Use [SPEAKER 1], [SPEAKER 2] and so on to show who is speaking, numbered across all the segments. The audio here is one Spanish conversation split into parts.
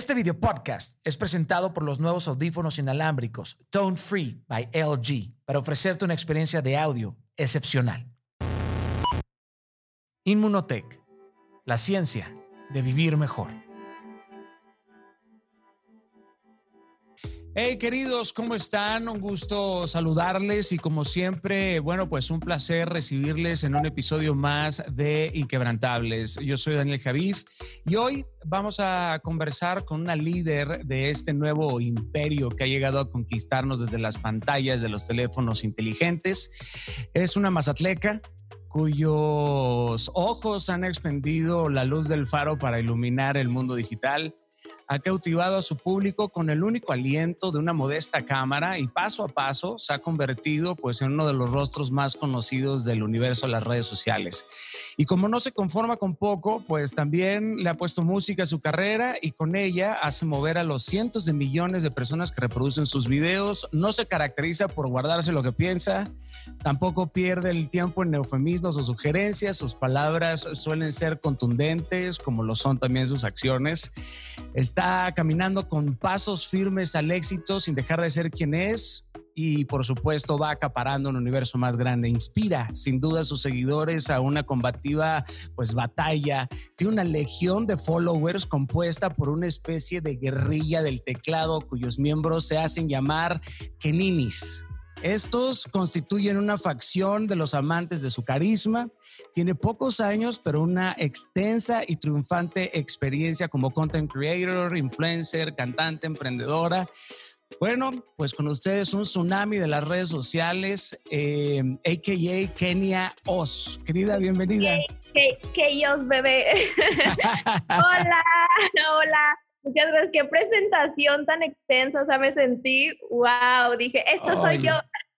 [SPEAKER 1] Este video podcast es presentado por los nuevos audífonos inalámbricos Tone Free by LG para ofrecerte una experiencia de audio excepcional. Inmunotech, la ciencia de vivir mejor. Hey queridos, ¿cómo están? Un gusto saludarles y como siempre, bueno, pues un placer recibirles en un episodio más de Inquebrantables. Yo soy Daniel Javif y hoy vamos a conversar con una líder de este nuevo imperio que ha llegado a conquistarnos desde las pantallas de los teléfonos inteligentes. Es una mazatleca, cuyos ojos han expendido la luz del faro para iluminar el mundo digital ha cautivado a su público con el único aliento de una modesta cámara y paso a paso se ha convertido pues en uno de los rostros más conocidos del universo de las redes sociales. Y como no se conforma con poco, pues también le ha puesto música a su carrera y con ella hace mover a los cientos de millones de personas que reproducen sus videos. No se caracteriza por guardarse lo que piensa, tampoco pierde el tiempo en eufemismos o sugerencias, sus palabras suelen ser contundentes como lo son también sus acciones. Está caminando con pasos firmes al éxito sin dejar de ser quien es y por supuesto va acaparando un universo más grande. Inspira sin duda a sus seguidores a una combativa pues batalla. Tiene una legión de followers compuesta por una especie de guerrilla del teclado cuyos miembros se hacen llamar Keninis. Estos constituyen una facción de los amantes de su carisma. Tiene pocos años, pero una extensa y triunfante experiencia como content creator, influencer, cantante, emprendedora. Bueno, pues con ustedes un tsunami de las redes sociales, a.k.a. Eh, Kenia Oz. Querida, bienvenida.
[SPEAKER 2] Que bebé. hola, hola. Muchas gracias. Qué presentación tan extensa. O sea, me sentí, wow. Dije, esto soy yo.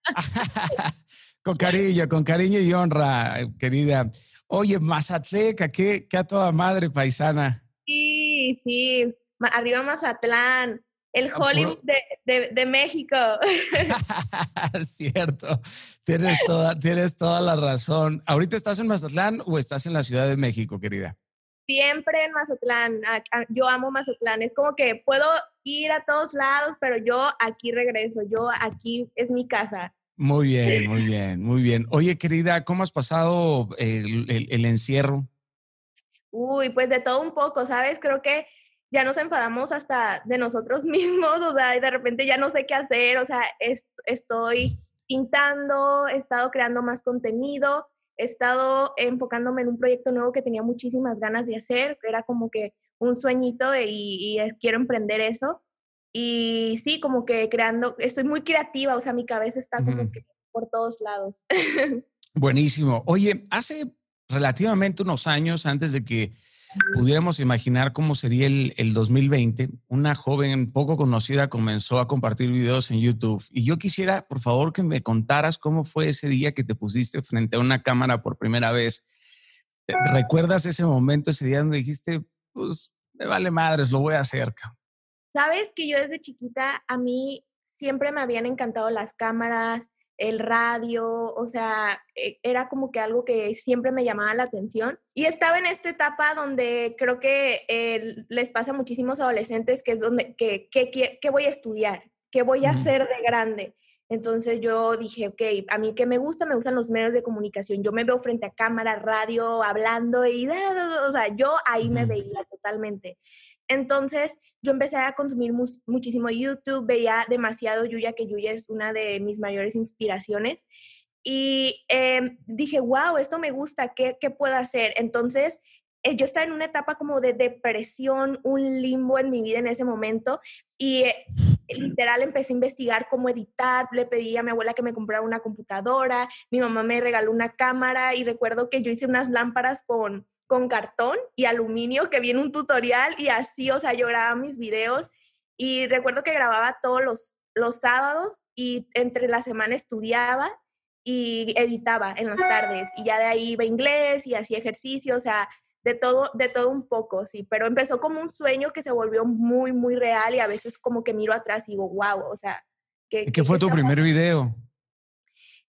[SPEAKER 1] con cariño, con cariño y honra, querida. Oye, Mazatleca, qué, qué a toda madre paisana.
[SPEAKER 2] Sí, sí. Arriba Mazatlán. El ah, Hollywood de, de, México.
[SPEAKER 1] Cierto, tienes toda, tienes toda la razón. ¿Ahorita estás en Mazatlán o estás en la Ciudad de México, querida?
[SPEAKER 2] Siempre en Mazatlán. Yo amo Mazatlán. Es como que puedo ir a todos lados, pero yo aquí regreso. Yo aquí es mi casa.
[SPEAKER 1] Muy bien, muy bien, muy bien. Oye, querida, ¿cómo has pasado el, encierro?
[SPEAKER 2] Uy, pues de todo un poco, ¿sabes? Creo que ya nos enfadamos hasta de nosotros mismos, o sea, y de repente ya no sé qué hacer, o sea, estoy pintando, he estado creando más contenido, he estado enfocándome en un proyecto nuevo que tenía muchísimas ganas de hacer, era como que un sueñito y, quiero emprender eso. Y sí, como que creando, estoy muy creativa, o sea, mi cabeza está como que por todos lados.
[SPEAKER 1] Buenísimo. Oye, hace relativamente unos años, antes de que pudiéramos imaginar cómo sería el, el, 2020, una joven poco conocida comenzó a compartir videos en YouTube. Y yo quisiera, por favor, que me contaras cómo fue ese día que te pusiste frente a una cámara por primera vez. ¿Recuerdas ese momento, ese día donde dijiste, pues, me vale madres, lo voy a hacer?
[SPEAKER 2] Sabes que yo desde chiquita, a mí siempre me habían encantado las cámaras, el radio, o sea, e, era como que algo que siempre me llamaba la atención. Y estaba en esta etapa donde creo que les pasa a muchísimos adolescentes, que es donde, que, que, voy a estudiar, qué voy a hacer de grande. Entonces yo dije, ok, a mí que me gusta, me gustan los medios de comunicación. Yo me veo frente a cámara, radio, hablando y, o sea, yo ahí me veía totalmente. Entonces yo empecé a consumir muchísimo YouTube, veía demasiado Yuya, que Yuya es una de mis mayores inspiraciones. Y em, dije, wow, esto me gusta, ¿qué, qué puedo hacer? Entonces eh, yo estaba en una etapa como de depresión, un limbo en mi vida en ese momento y eh, literal empecé a investigar cómo editar, le pedí a mi abuela que me comprara una computadora, mi mamá me regaló una cámara y recuerdo que yo hice unas lámparas con con cartón y aluminio que viene un tutorial y así, o sea, yo grababa mis videos y recuerdo que grababa todos los, los sábados y entre la semana estudiaba y editaba en las tardes y ya de ahí iba inglés y hacía ejercicio, o sea, de todo, de todo un poco, sí, pero empezó como un sueño que se volvió muy, muy real y a veces como que miro atrás y digo, wow, o sea.
[SPEAKER 1] ¿Qué, ¿Qué fue tu primer video?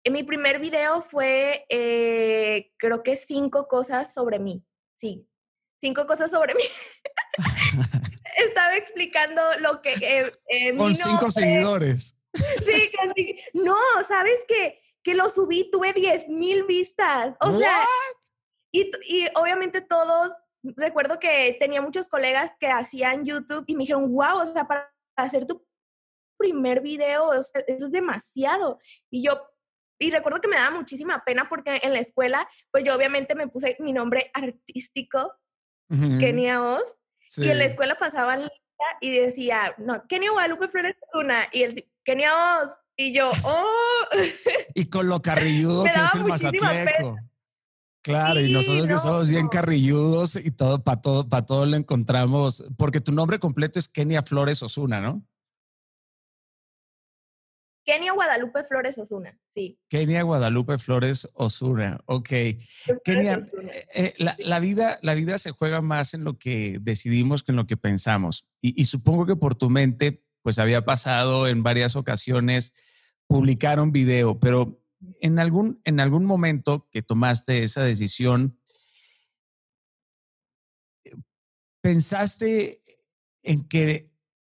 [SPEAKER 2] En mi primer video fue, eh, creo que cinco cosas sobre mí. Sí, cinco cosas sobre mí. estaba explicando lo que... Eh,
[SPEAKER 1] eh, Con cinco seguidores.
[SPEAKER 2] Sí, casi. No, ¿sabes qué? Que lo subí, tuve 10 mil vistas. O sea, y, y obviamente todos, recuerdo que tenía muchos colegas que hacían YouTube y me dijeron, wow, o sea, para hacer tu primer video, eso es demasiado. Y yo, y recuerdo que me daba muchísima pena porque en la escuela, pues yo obviamente me puse mi nombre artístico, Kenia Oz, y en la escuela pasaban y decía, no, Kenia Guadalupe Flores una, y el Kenia Oz, y yo, oh.
[SPEAKER 1] Y con lo carrilludo que es el mazatleco. Claro, y nosotros que somos bien carrilludos y todo, para todo, para todo lo encontramos, porque tu nombre completo es Kenia Flores Osuna, ¿no?
[SPEAKER 2] Kenia Guadalupe Flores Osuna, sí.
[SPEAKER 1] Kenia Guadalupe Flores Osuna, ok. Kenia, eh, eh, la, vida, la vida se juega más en lo que decidimos que en lo que pensamos. Y, y, supongo que por tu mente, pues había pasado en varias ocasiones publicar un video, pero en algún, en algún momento que tomaste esa decisión, pensaste en que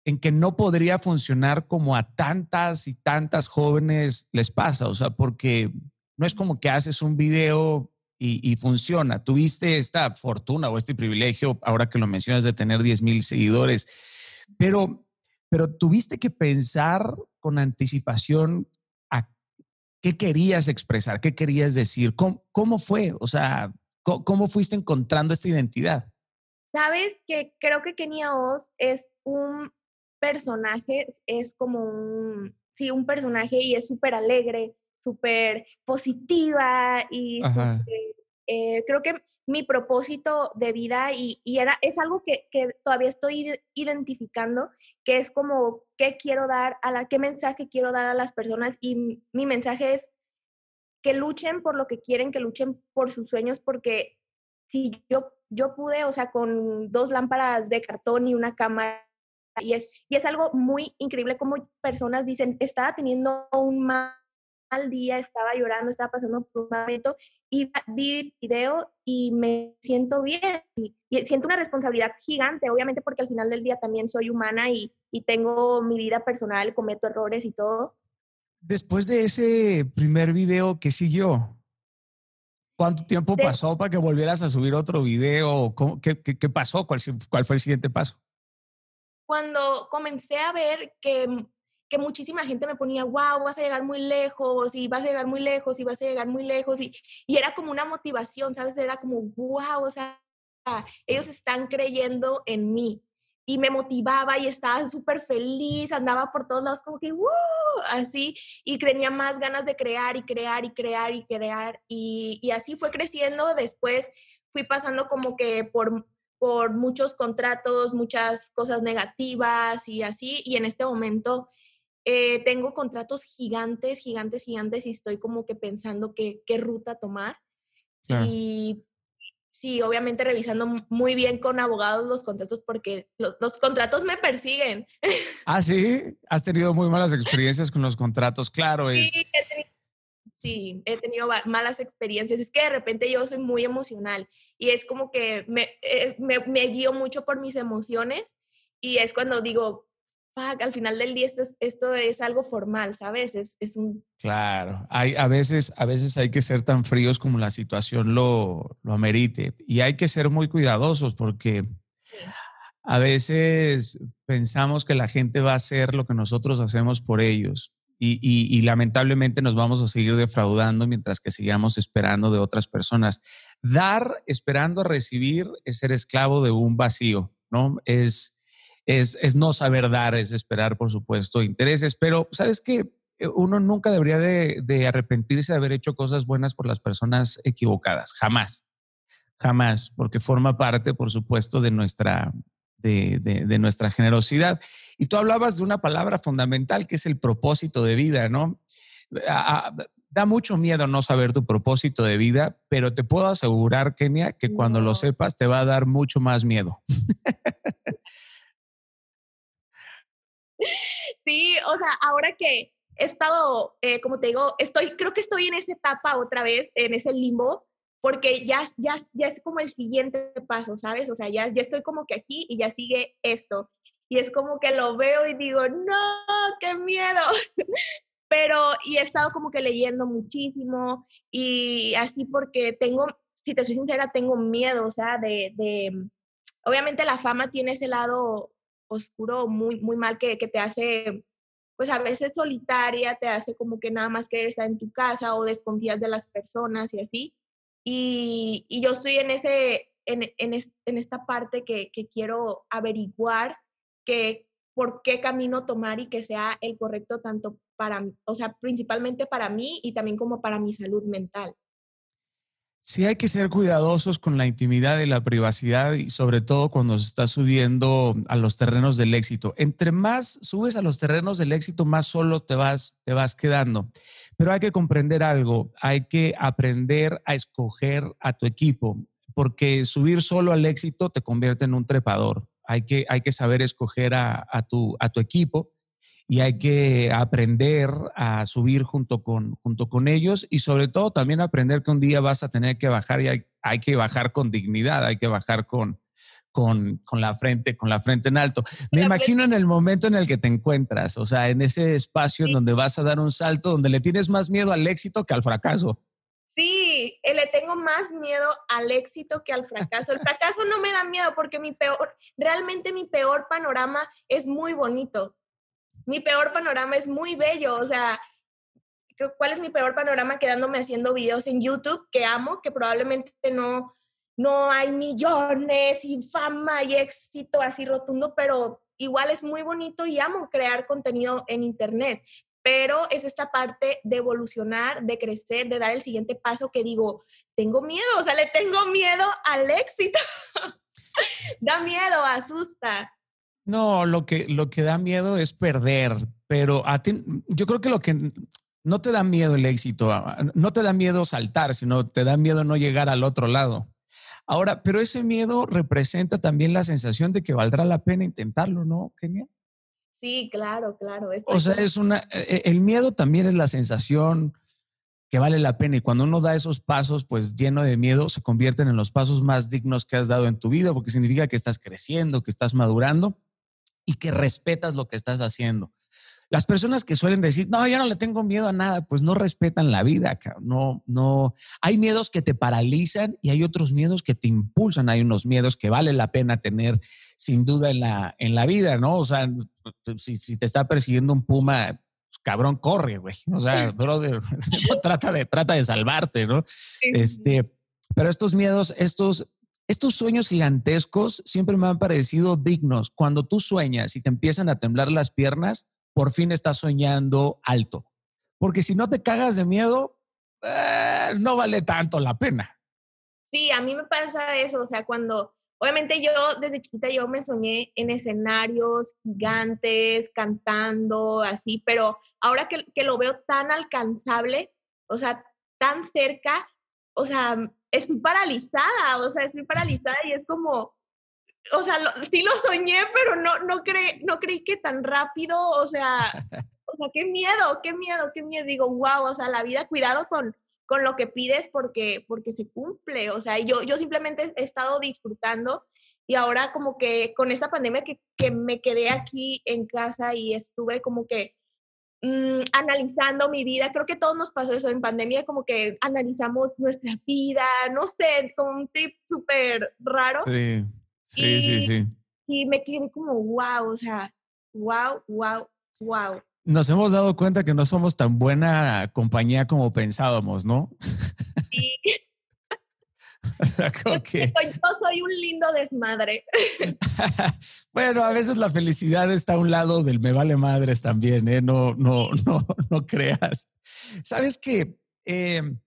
[SPEAKER 1] en que no podría funcionar como a tantas y tantas jóvenes les pasa, o sea, porque no es como que haces un video y, funciona. Tuviste esta fortuna o este privilegio, ahora que lo mencionas, de tener 10 mil seguidores, pero, pero tuviste que pensar con anticipación a qué querías expresar, qué querías decir, cómo, cómo fue, o sea, cómo, cómo fuiste encontrando esta identidad.
[SPEAKER 2] Sabes que creo que Kenia Oz es un personaje es como un, sí, un personaje y es súper alegre, súper positiva y eh, creo que mi propósito de vida y, y era, es algo que, que, todavía estoy identificando, que es como qué quiero dar, a la, qué mensaje quiero dar a las personas y mi mensaje es que luchen por lo que quieren, que luchen por sus sueños, porque si yo, yo pude, o sea, con dos lámparas de cartón y una cámara y es, y es algo muy increíble como personas dicen, estaba teniendo un mal día, estaba llorando, estaba pasando por un momento y vi el video y me siento bien y, siento una responsabilidad gigante, obviamente porque al final del día también soy humana y, y tengo mi vida personal, cometo errores y todo.
[SPEAKER 1] Después de ese primer video, ¿qué siguió? ¿Cuánto tiempo pasó para que volvieras a subir otro video? qué, qué, qué, pasó? ¿Cuál, ¿Cuál fue el siguiente paso?
[SPEAKER 2] Cuando comencé a ver que, que muchísima gente me ponía, wow, vas a llegar muy lejos y vas a llegar muy lejos y vas a llegar muy lejos y, y era como una motivación, ¿sabes? Era como, wow, o sea, ellos están creyendo en mí y me motivaba y estaba súper feliz, andaba por todos lados como que, wow, así, y tenía más ganas de crear y crear y crear y crear, y, y así fue creciendo, después fui pasando como que por por muchos contratos, muchas cosas negativas y así. Y en este momento eh, tengo contratos gigantes, gigantes, gigantes y estoy como que pensando qué, qué ruta tomar. Y sí, obviamente revisando muy bien con abogados los contratos porque los, contratos me persiguen.
[SPEAKER 1] Ah, sí, has tenido muy malas experiencias con los contratos, claro.
[SPEAKER 2] Sí, sí, he tenido malas experiencias. Es que de repente yo soy muy emocional y es como que me, eh, me, me guío mucho por mis emociones y es cuando digo, fuck, al final del día esto es, esto es algo formal, ¿sabes? Es, es un...
[SPEAKER 1] Claro, hay, a, veces, a veces hay que ser tan fríos como la situación lo, lo amerite y hay que ser muy cuidadosos porque... A veces pensamos que la gente va a hacer lo que nosotros hacemos por ellos y, lamentablemente nos vamos a seguir defraudando mientras que sigamos esperando de otras personas. Dar esperando recibir es ser esclavo de un vacío, ¿no? Es, es, es no saber dar, es esperar, por supuesto, intereses, pero ¿sabes qué? Uno nunca debería de, de arrepentirse de haber hecho cosas buenas por las personas equivocadas, jamás, jamás, porque forma parte, por supuesto, de nuestra, de, nuestra generosidad. Y tú hablabas de una palabra fundamental que es el propósito de vida, ¿no? da mucho miedo no saber tu propósito de vida, pero te puedo asegurar, Kenia, que cuando lo sepas te va a dar mucho más miedo.
[SPEAKER 2] Sí, o sea, ahora que he estado, eh, como te digo, estoy, creo que estoy en esa etapa otra vez, en ese limbo, porque ya, ya, ya es como el siguiente paso, ¿sabes? O sea, ya, ya estoy como que aquí y ya sigue esto. Y es como que lo veo y digo, no, qué miedo. Pero, y he estado como que leyendo muchísimo y así porque tengo, si te soy sincera, tengo miedo, o sea, de, de obviamente la fama tiene ese lado oscuro muy, muy mal que, que te hace pues a veces solitaria, te hace como que nada más querer estar en tu casa o desconfías de las personas y así. Y, yo estoy en, ese, en, en, en esta parte que, que, quiero averiguar que por qué camino tomar y que sea el correcto tanto para, o sea, principalmente para mí y también como para mi salud mental.
[SPEAKER 1] Sí hay que ser cuidadosos con la intimidad y la privacidad y sobre todo cuando se está subiendo a los terrenos del éxito. Entre más subes a los terrenos del éxito, más solo te vas, te vas quedando. Pero hay que comprender algo, hay que aprender a escoger a tu equipo, porque subir solo al éxito te convierte en un trepador. Hay que, hay que saber escoger a, a, tu, a tu equipo y hay que aprender a subir junto con, junto con ellos y sobre todo también aprender que un día vas a tener que bajar y hay, hay que bajar con dignidad, hay que bajar con, con, con, la frente, con la frente en alto. Me imagino en el momento en el que te encuentras, o sea, en ese espacio en donde vas a dar un salto, donde le tienes más miedo al éxito que al fracaso.
[SPEAKER 2] Sí, eh, le tengo más miedo al éxito que al fracaso. El fracaso no me da miedo porque mi peor, realmente mi peor panorama es muy bonito mi peor panorama es muy bello, o sea, ¿cuál es mi peor panorama quedándome haciendo videos en YouTube que amo, que probablemente no, no hay millones y fama y éxito así rotundo, pero igual es muy bonito y amo crear contenido en Internet. Pero es esta parte de evolucionar, de crecer, de dar el siguiente paso que digo, tengo miedo, o sea, le tengo miedo al éxito. da miedo, asusta.
[SPEAKER 1] No, lo que, lo que da miedo es perder, pero a ti, yo creo que lo que no te da miedo el éxito, no te da miedo saltar, sino te da miedo no llegar al otro lado. Ahora, pero ese miedo representa también la sensación de que valdrá la pena intentarlo, ¿no, Kenia?
[SPEAKER 2] Sí, claro, claro.
[SPEAKER 1] O sea, es una, e, el miedo también es la sensación que vale la pena y cuando uno da esos pasos, pues lleno de miedo, se convierten en los pasos más dignos que has dado en tu vida, porque significa que estás creciendo, que estás madurando y que respetas lo que estás haciendo. Las personas que suelen decir, no, yo no le tengo miedo a nada, pues no respetan la vida. No, no. Hay miedos que te paralizan y hay otros miedos que te impulsan. Hay unos miedos que vale la pena tener sin duda en la, en la vida, ¿no? O sea, si, si te está persiguiendo un puma, pues, cabrón, corre, güey. O sea, brother, trata, de, trata de salvarte, ¿no? Este, pero estos miedos, estos estos sueños gigantescos siempre me han parecido dignos. Cuando tú sueñas y te empiezan a temblar las piernas, por fin estás soñando alto. Porque si no te cagas de miedo, eh, no vale tanto la pena.
[SPEAKER 2] Sí, a mí me pasa eso. O sea, cuando, obviamente yo desde chiquita yo me soñé en escenarios gigantes, cantando, así, pero ahora que, que lo veo tan alcanzable, o sea, tan cerca, o sea, estoy paralizada, o sea, estoy paralizada y es como, o sea, sí lo soñé, pero no, no, cre, no creí que tan rápido, o sea, o sea, qué miedo, qué miedo, qué miedo. Digo, wow, o sea, la vida, cuidado con, con lo que pides porque, porque se cumple, o sea, yo, yo simplemente he estado disfrutando y ahora como que con esta pandemia que, que me quedé aquí en casa y estuve como que Mm, analizando mi vida. Creo que todos nos pasó eso en pandemia, como que analizamos nuestra vida, no sé, como un trip súper raro.
[SPEAKER 1] Sí, sí, sí, sí.
[SPEAKER 2] Y me quedé como, wow, o sea, wow, wow, wow.
[SPEAKER 1] Nos hemos dado cuenta que no somos tan buena compañía como pensábamos, ¿no? Sí.
[SPEAKER 2] Yo soy un lindo desmadre.
[SPEAKER 1] bueno, a veces la felicidad está a un lado del me vale madres también, ¿eh? No, no, no, no creas. ¿Sabes qué? Em,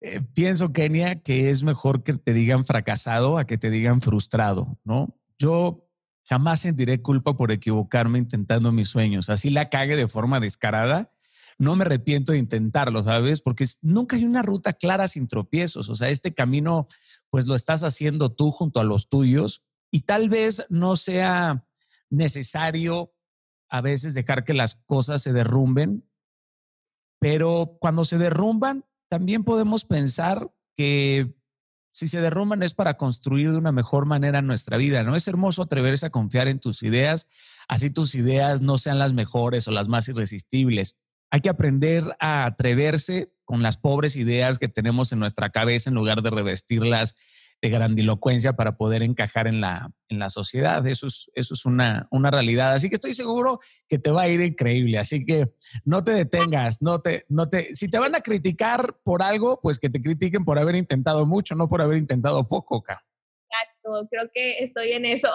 [SPEAKER 1] eh, pienso, Kenia, que es mejor que te digan fracasado a que te digan frustrado, ¿no? Yo jamás sentiré culpa por equivocarme intentando mis sueños. Así la cague de forma descarada no me arrepiento de intentarlo, ¿sabes? Porque nunca hay una ruta clara sin tropiezos. O sea, este camino, pues lo estás haciendo tú junto a los tuyos y tal vez no sea necesario a veces dejar que las cosas se derrumben, pero cuando se derrumban, también podemos pensar que si se derrumban es para construir de una mejor manera nuestra vida, ¿no? Es hermoso atreverse a confiar en tus ideas, así tus ideas no sean las mejores o las más irresistibles. Hay que aprender a atreverse con las pobres ideas que tenemos en nuestra cabeza en lugar de revestirlas de grandilocuencia para poder encajar en la, en la sociedad. Eso es, eso es una, una realidad. Así que estoy seguro que te va a ir increíble. Así que no te detengas, no te, no te, si te van a criticar por algo, pues que te critiquen por haber intentado mucho, no por haber intentado poco,
[SPEAKER 2] acá. Exacto, creo que estoy en eso.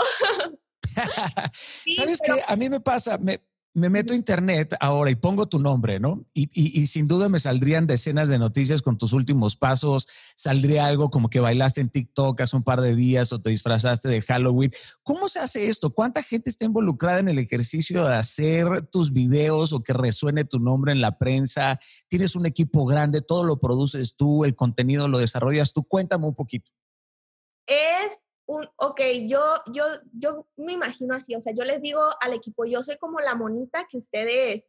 [SPEAKER 1] ¿Sabes qué? A mí me pasa, me, me meto a internet ahora y pongo tu nombre, ¿no? Y, y, sin duda me saldrían decenas de noticias con tus últimos pasos, saldría algo como que bailaste en TikTok hace un par de días o te disfrazaste de Halloween. ¿Cómo se hace esto? ¿Cuánta gente está involucrada en el ejercicio de hacer tus videos o que resuene tu nombre en la prensa? ¿Tienes un equipo grande? ¿Todo lo produces tú? ¿El contenido lo desarrollas tú? Cuéntame un poquito.
[SPEAKER 2] Es ok, yo, yo, yo me imagino así, o sea, yo les digo al equipo, yo soy como la monita que ustedes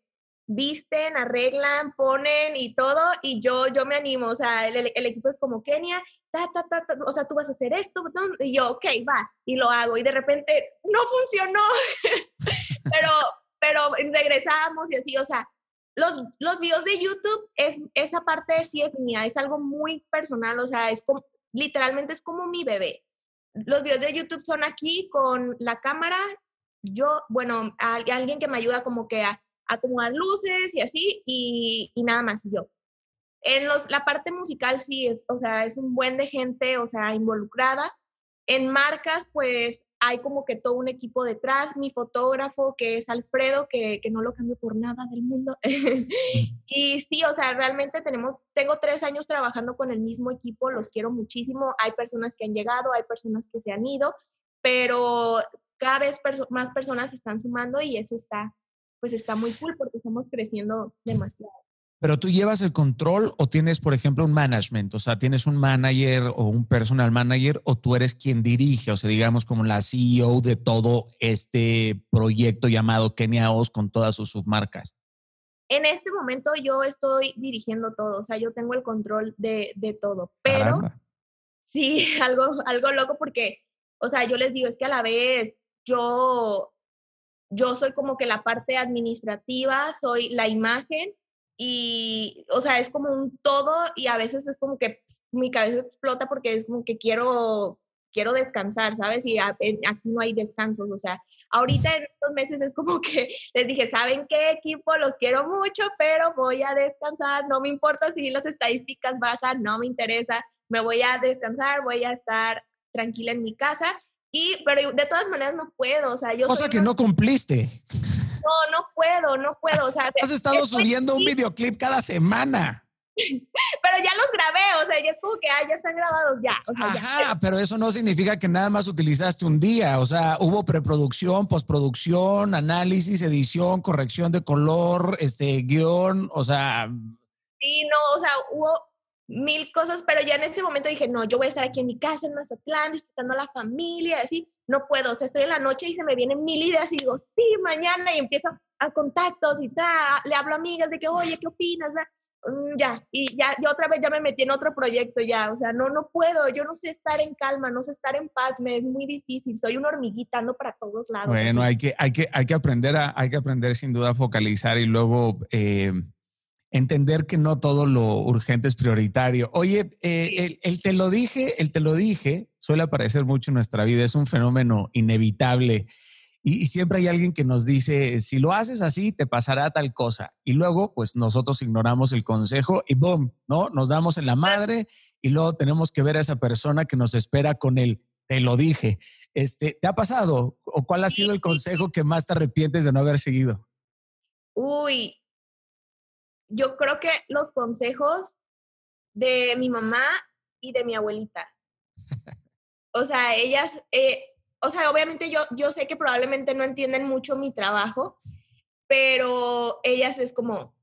[SPEAKER 2] visten, arreglan, ponen y todo, y yo, yo me animo, o sea, el, equipo es como Kenia, ta, ta, ta, o sea, tú vas a hacer esto, y yo, ok, va, y lo hago, y de repente, no funcionó, pero, pero regresamos y así, o sea, los, los videos de YouTube, es, esa parte sí es mía, es algo muy personal, o sea, es literalmente es como mi bebé los videos de YouTube son aquí con la cámara, yo, bueno, alguien que me ayuda como que a, acomodar luces y así, y, nada más yo. En los, la parte musical sí, es, o sea, es un buen de gente, o sea, involucrada. En marcas, pues hay como que todo un equipo detrás, mi fotógrafo que es Alfredo, que, que no lo cambio por nada del mundo. y sí, o sea, realmente tenemos, tengo tres años trabajando con el mismo equipo, los quiero muchísimo, hay personas que han llegado, hay personas que se han ido, pero cada vez más personas se están sumando y eso está, pues está muy cool porque estamos creciendo demasiado.
[SPEAKER 1] Pero tú llevas el control o tienes, por ejemplo, un management, o sea, tienes un manager o un personal manager o tú eres quien dirige, o sea, digamos como la CEO de todo este proyecto llamado Kenia Oz con todas sus submarcas.
[SPEAKER 2] En este momento yo estoy dirigiendo todo, o sea, yo tengo el control de, de todo, pero sí, algo, algo loco porque, o sea, yo les digo, es que a la vez yo, yo soy como que la parte administrativa, soy la imagen y, o sea, es como un todo y a veces es como que mi cabeza explota porque es como que quiero, quiero descansar, ¿sabes? Y aquí no hay descansos, o sea, ahorita en estos meses es como que les dije, ¿saben qué equipo? Los quiero mucho, pero voy a descansar, no me importa si las estadísticas bajan, no me interesa, me voy a descansar, voy a estar tranquila en mi casa. Y, pero de todas maneras no puedo, o sea, yo...
[SPEAKER 1] Cosa que no cumpliste
[SPEAKER 2] no, no puedo, no puedo. O sea,
[SPEAKER 1] has estado subiendo un videoclip cada semana.
[SPEAKER 2] Pero ya los grabé, o sea, ya es como que ah, ya están grabados ya.
[SPEAKER 1] Ajá, pero eso no significa que nada más utilizaste un día. O sea, hubo preproducción, postproducción, análisis, edición, corrección de color, este guion, o sea.
[SPEAKER 2] Sí, no, o sea, hubo mil cosas, pero ya en ese momento dije, no, yo voy a estar aquí en mi casa en Mazatlán, disfrutando a la familia, así, no puedo, o sea, estoy en la noche y se me vienen mil ideas y digo, sí, mañana, y empiezo a contactos y tal, le hablo a amigas de que, oye, ¿qué opinas? Mm, ya, y ya, yo otra vez ya me metí en otro proyecto ya, o sea, no, no puedo, yo no sé estar en calma, no sé estar en paz, me es muy difícil, soy una hormiguita, ando para todos lados.
[SPEAKER 1] Bueno, hay que, hay que, hay que aprender a, hay que aprender sin duda a focalizar y luego... Eh, entender que no todo lo urgente es prioritario. Oye, eh, el, te lo dije, el te lo dije, suele aparecer mucho en nuestra vida, es un fenómeno inevitable. Y, siempre hay alguien que nos dice, si lo haces así, te pasará tal cosa. Y luego, pues nosotros ignoramos el consejo y ¡boom! ¿No? Nos damos en la madre y luego tenemos que ver a esa persona que nos espera con el, te lo dije. Este, ¿Te ha pasado? ¿O cuál ha sido el consejo que más te arrepientes de no haber seguido?
[SPEAKER 2] Uy, yo creo que los consejos de mi mamá y de mi abuelita. O sea, ellas, eh, o sea, obviamente yo, yo sé que probablemente no entienden mucho mi trabajo, pero ellas es como,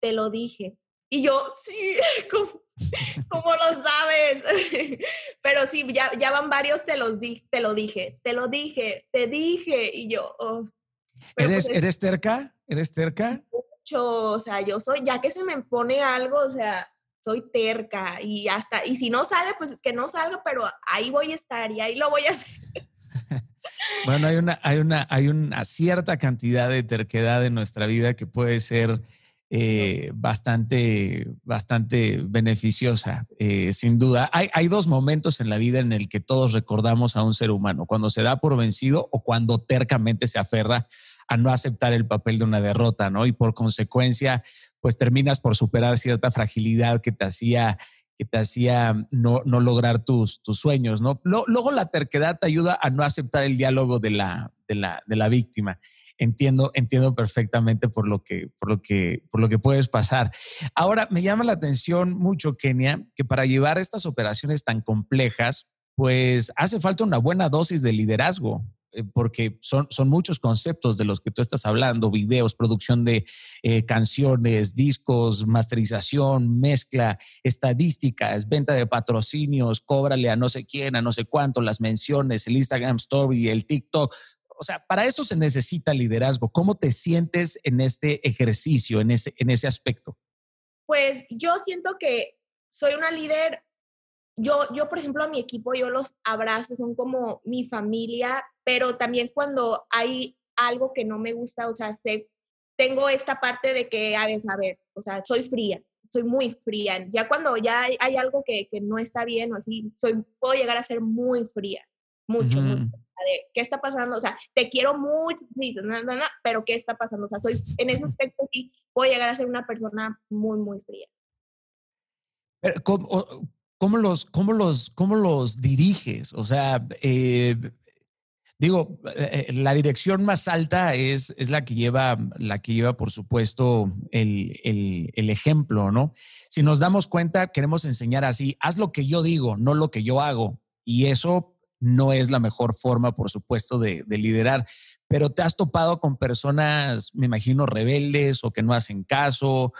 [SPEAKER 2] te lo dije. Y yo, sí, como, lo sabes? pero sí, ya, ya van varios, te, los di, te lo dije, te lo dije, te dije. Y yo, oh.
[SPEAKER 1] ¿Eres, pues ¿Eres terca? ¿Eres terca?
[SPEAKER 2] O sea, yo soy, ya que se me pone algo, o sea, soy terca y hasta, y si no sale, pues es que no salga, pero ahí voy a estar y ahí lo voy a hacer.
[SPEAKER 1] Bueno, hay una, hay una, hay una cierta cantidad de terquedad en nuestra vida que puede ser eh, bastante, bastante beneficiosa, eh, sin duda. Hay, hay, dos momentos en la vida en el que todos recordamos a un ser humano, cuando se da por vencido o cuando tercamente se aferra a no aceptar el papel de una derrota, ¿no? Y por consecuencia, pues terminas por superar cierta fragilidad que te hacía que te hacía no, no lograr tus, tus sueños, ¿no? Luego la terquedad te ayuda a no aceptar el diálogo de la, de la, de la víctima. Entiendo, entiendo perfectamente por lo, que, por, lo que, por lo que puedes pasar. Ahora, me llama la atención mucho, Kenia, que para llevar estas operaciones tan complejas, pues hace falta una buena dosis de liderazgo. Eh, porque son, son muchos conceptos de los que tú estás hablando, videos, producción de eh, canciones, discos, masterización, mezcla, estadísticas, venta de patrocinios, cóbrale a no sé quién, a no sé cuánto, las menciones, el Instagram Story, el TikTok. O sea, para esto se necesita liderazgo. ¿Cómo te sientes en este ejercicio, en ese, en ese aspecto?
[SPEAKER 2] Pues yo siento que soy una líder yo, yo, por ejemplo, a mi equipo, yo los abrazo, son como mi familia, pero también cuando hay algo que no me gusta, o sea, sé, tengo esta parte de que, a veces, a ver, o sea, soy fría, soy muy fría. Ya cuando ya hay, algo que, que, no está bien o así, soy, puedo llegar a ser muy fría, mucho, mucho. ¿Qué está pasando? O sea, te quiero mucho, pero ¿qué está pasando? O sea, soy, en ese aspecto sí, puedo llegar a ser una persona muy, muy fría.
[SPEAKER 1] Pero, ¿cómo, ¿cómo los, cómo los, cómo los diriges? O sea, eh, digo, eh, la dirección más alta es, es, la que lleva, la que lleva, por supuesto, el, el, el, ejemplo, ¿no? Si nos damos cuenta, queremos enseñar así, haz lo que yo digo, no lo que yo hago. Y eso no es la mejor forma, por supuesto, de, de liderar. Pero te has topado con personas, me imagino, rebeldes o que no hacen caso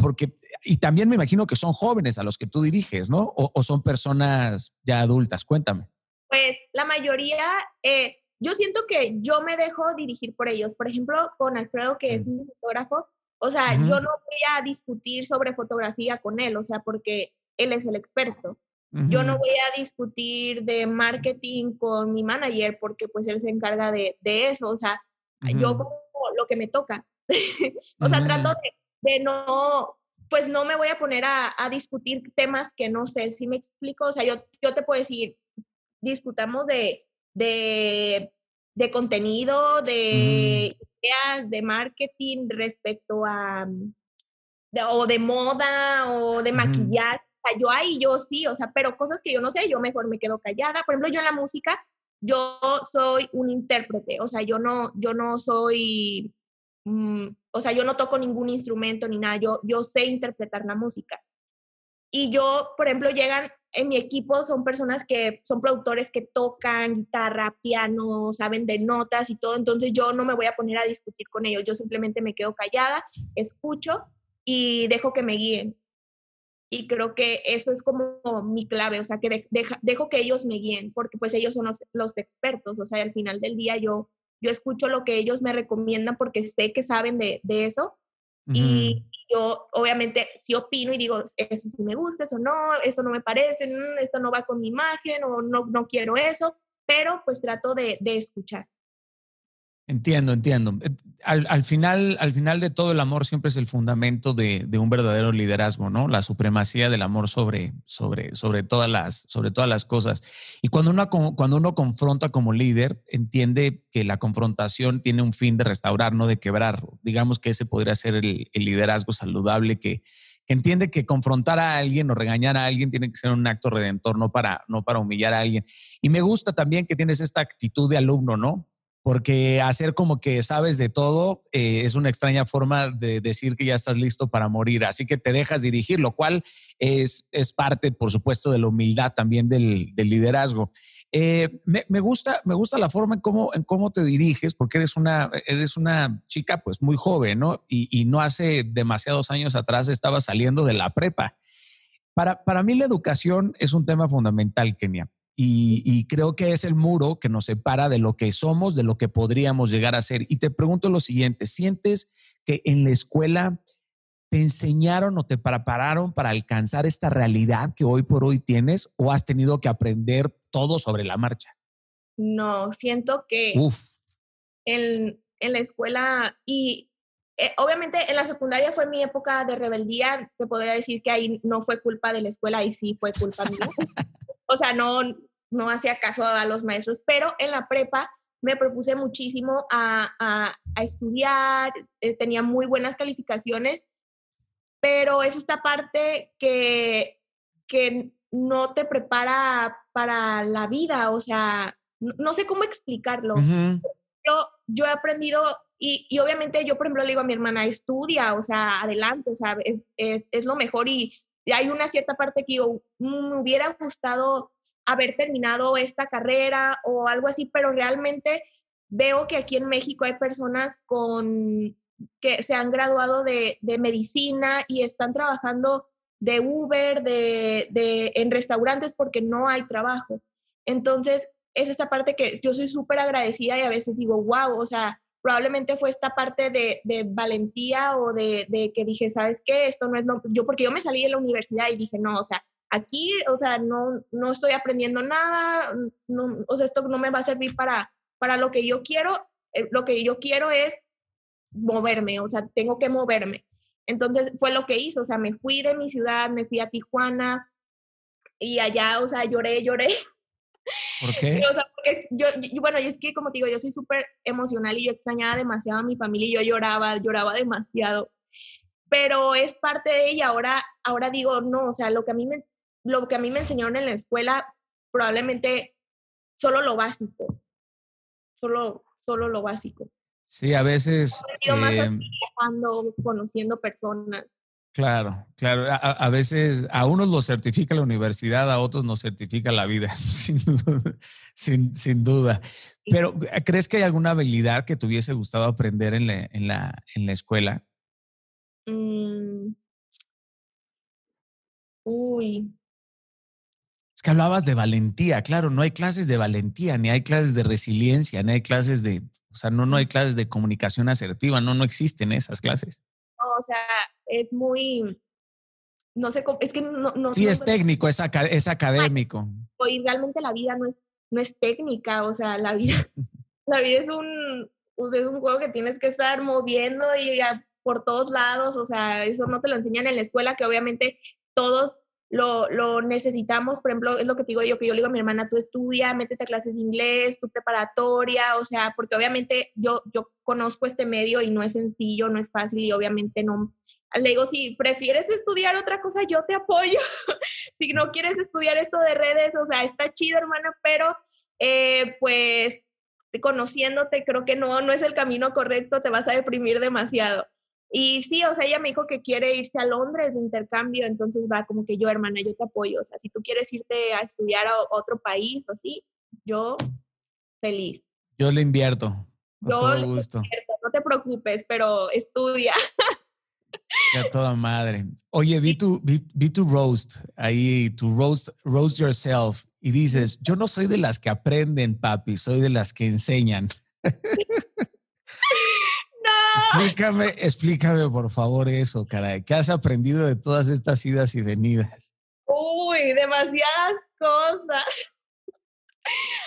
[SPEAKER 1] porque, y también me imagino que son jóvenes a los que tú diriges, ¿no? O, son personas ya adultas, cuéntame.
[SPEAKER 2] Pues la mayoría, eh, yo siento que yo me dejo dirigir por ellos. Por ejemplo, con Alfredo, que es mi fotógrafo, o sea, yo no voy a discutir sobre fotografía con él, o sea, porque él es el experto. Yo no voy a discutir de marketing con mi manager porque pues él se encarga de, de eso, o sea, yo como lo que me toca. o sea, trato de de no, pues no me voy a poner a, discutir temas que no sé, si me explico, o sea, yo, yo te puedo decir, discutamos de, de, de contenido, de ideas, de marketing respecto a, o de moda, o de maquillar, o sea, yo ahí, yo sí, o sea, pero cosas que yo no sé, yo mejor me quedo callada. Por ejemplo, yo en la música, yo soy un intérprete, o sea, yo no, yo no soy Mm, o sea, yo no toco ningún instrumento ni nada, yo, yo sé interpretar la música. Y yo, por ejemplo, llegan en mi equipo, son personas que son productores que tocan guitarra, piano, saben de notas y todo, entonces yo no me voy a poner a discutir con ellos, yo simplemente me quedo callada, escucho y dejo que me guíen. Y creo que eso es como mi clave, o sea, que dejo que ellos me guíen, porque pues ellos son los, los expertos, o sea, al final del día yo yo escucho lo que ellos me recomiendan porque sé que saben de, eso. Y yo obviamente sí opino y digo, eso sí me gusta, eso no, eso no me parece, mm, esto no va con mi imagen o no, no quiero eso, pero pues trato de, de escuchar.
[SPEAKER 1] Entiendo, entiendo. Eh, al, final, al final de todo, el amor siempre es el fundamento de, un verdadero liderazgo, ¿no? La supremacía del amor sobre, sobre, sobre, todas, las, sobre todas las cosas. Y cuando uno, cuando uno confronta como líder, entiende que la confrontación tiene un fin de restaurar, no de quebrar. Digamos que ese podría ser el, liderazgo saludable que, que, entiende que confrontar a alguien o regañar a alguien tiene que ser un acto redentor, no para, no para humillar a alguien. Y me gusta también que tienes esta actitud de alumno, ¿no? Porque hacer como que sabes de todo eh, es una extraña forma de decir que ya estás listo para morir, así que te dejas dirigir, lo cual es, es parte, por supuesto, de la humildad también del, liderazgo. Eh, me, me, gusta, me gusta la forma en cómo, en cómo te diriges, porque eres una, eres una chica pues muy joven, ¿no? Y, y no hace demasiados años atrás estaba saliendo de la prepa. Para, para mí la educación es un tema fundamental, Kenia. Y, creo que es el muro que nos separa de lo que somos, de lo que podríamos llegar a ser. Y te pregunto lo siguiente, ¿sientes que en la escuela ¿te enseñaron o te prepararon para alcanzar esta realidad que hoy por hoy tienes o has tenido que aprender todo sobre la marcha?
[SPEAKER 2] No, siento que En, en la escuela y eh, obviamente en la secundaria fue mi época de rebeldía, te podría decir que ahí no fue culpa de la escuela, y sí fue culpa mía. o sea, no, no hacía caso a los maestros, pero en la prepa me propuse muchísimo a, a, estudiar, eh, tenía muy buenas calificaciones, pero es esta parte que, que no te prepara para la vida, o sea, no, sé cómo explicarlo. pero yo he aprendido y, y, obviamente yo, por ejemplo, le digo a mi hermana, estudia, o sea, adelante, o sea, es, es, es lo mejor y hay una cierta parte que yo me hubiera gustado haber terminado esta carrera o algo así, pero realmente veo que aquí en México hay personas con que se han graduado de, de medicina y están trabajando de Uber, de, de, en restaurantes porque no hay trabajo. Entonces, es esta parte que yo soy súper agradecida y a veces digo, wow, o sea, probablemente fue esta parte de, de valentía o de, de, que dije, ¿sabes qué? Esto no es lo, yo, porque yo me salí de la universidad y dije, no, o sea, aquí, o sea, no, no estoy aprendiendo nada, no, o sea, esto no me va a servir para, para lo que yo quiero, eh, lo que yo quiero es moverme, o sea, tengo que moverme. Entonces fue lo que hizo, o sea, me fui de mi ciudad, me fui a Tijuana y allá, o sea, lloré, lloré.
[SPEAKER 1] ¿Por qué?
[SPEAKER 2] O sea, porque yo, bueno, y es que como te digo, yo soy súper emocional y yo extrañaba demasiado a mi familia y yo lloraba, lloraba demasiado. Pero es parte de ella. Ahora, ahora digo, no, o sea, lo que a mí me, lo que a mí me enseñaron en la escuela, probablemente solo lo básico, solo, solo lo básico.
[SPEAKER 1] Sí, a veces...
[SPEAKER 2] Eh, cuando conociendo personas.
[SPEAKER 1] Claro, claro. A, veces a unos lo certifica la universidad, a otros nos certifica la vida, sin duda. Sin, duda. Pero, ¿crees que hay alguna habilidad que te hubiese gustado aprender en la, en la, en la escuela?
[SPEAKER 2] Mm. Uy,
[SPEAKER 1] es que hablabas de valentía, claro, no hay clases de valentía, ni hay clases de resiliencia, ni hay clases de, o sea, no, no hay clases de comunicación asertiva, no, no existen esas clases.
[SPEAKER 2] o sea, es muy, no sé, cómo, es que no... no
[SPEAKER 1] sí, es técnico, es, es académico.
[SPEAKER 2] Y realmente la vida no es, no es técnica, o sea, la vida, la vida es un, pues es un juego que tienes que estar moviendo y por todos lados, o sea, eso no te lo enseñan en la escuela, que obviamente todos lo, necesitamos, por ejemplo, es lo que te digo yo, que yo le digo a mi hermana, tú estudia, métete a clases de inglés, tu preparatoria, o sea, porque obviamente yo, yo conozco este medio y no es sencillo, no es fácil y obviamente no, le digo, si prefieres estudiar otra cosa, yo te apoyo, si no quieres estudiar esto de redes, o sea, está chido, hermana, pero eh, pues conociéndote, creo que no, no es el camino correcto, te vas a deprimir demasiado. Y sí, o sea, ella me dijo que quiere irse a Londres de intercambio, entonces va como que yo, hermana, yo te apoyo. O sea, si tú quieres irte a estudiar a otro país o así, yo feliz.
[SPEAKER 1] Yo le invierto. Yo todo gusto.
[SPEAKER 2] Invierto, no te preocupes, pero estudia.
[SPEAKER 1] Ya toda madre. Oye, vi tu, vi, tu roast, ahí, tu roast, roast yourself, y dices, yo no soy de las que aprenden, papi, soy de las que enseñan. Explícame, explícame por favor eso, caray. ¿Qué has aprendido de todas estas idas y venidas?
[SPEAKER 2] Uy, demasiadas cosas.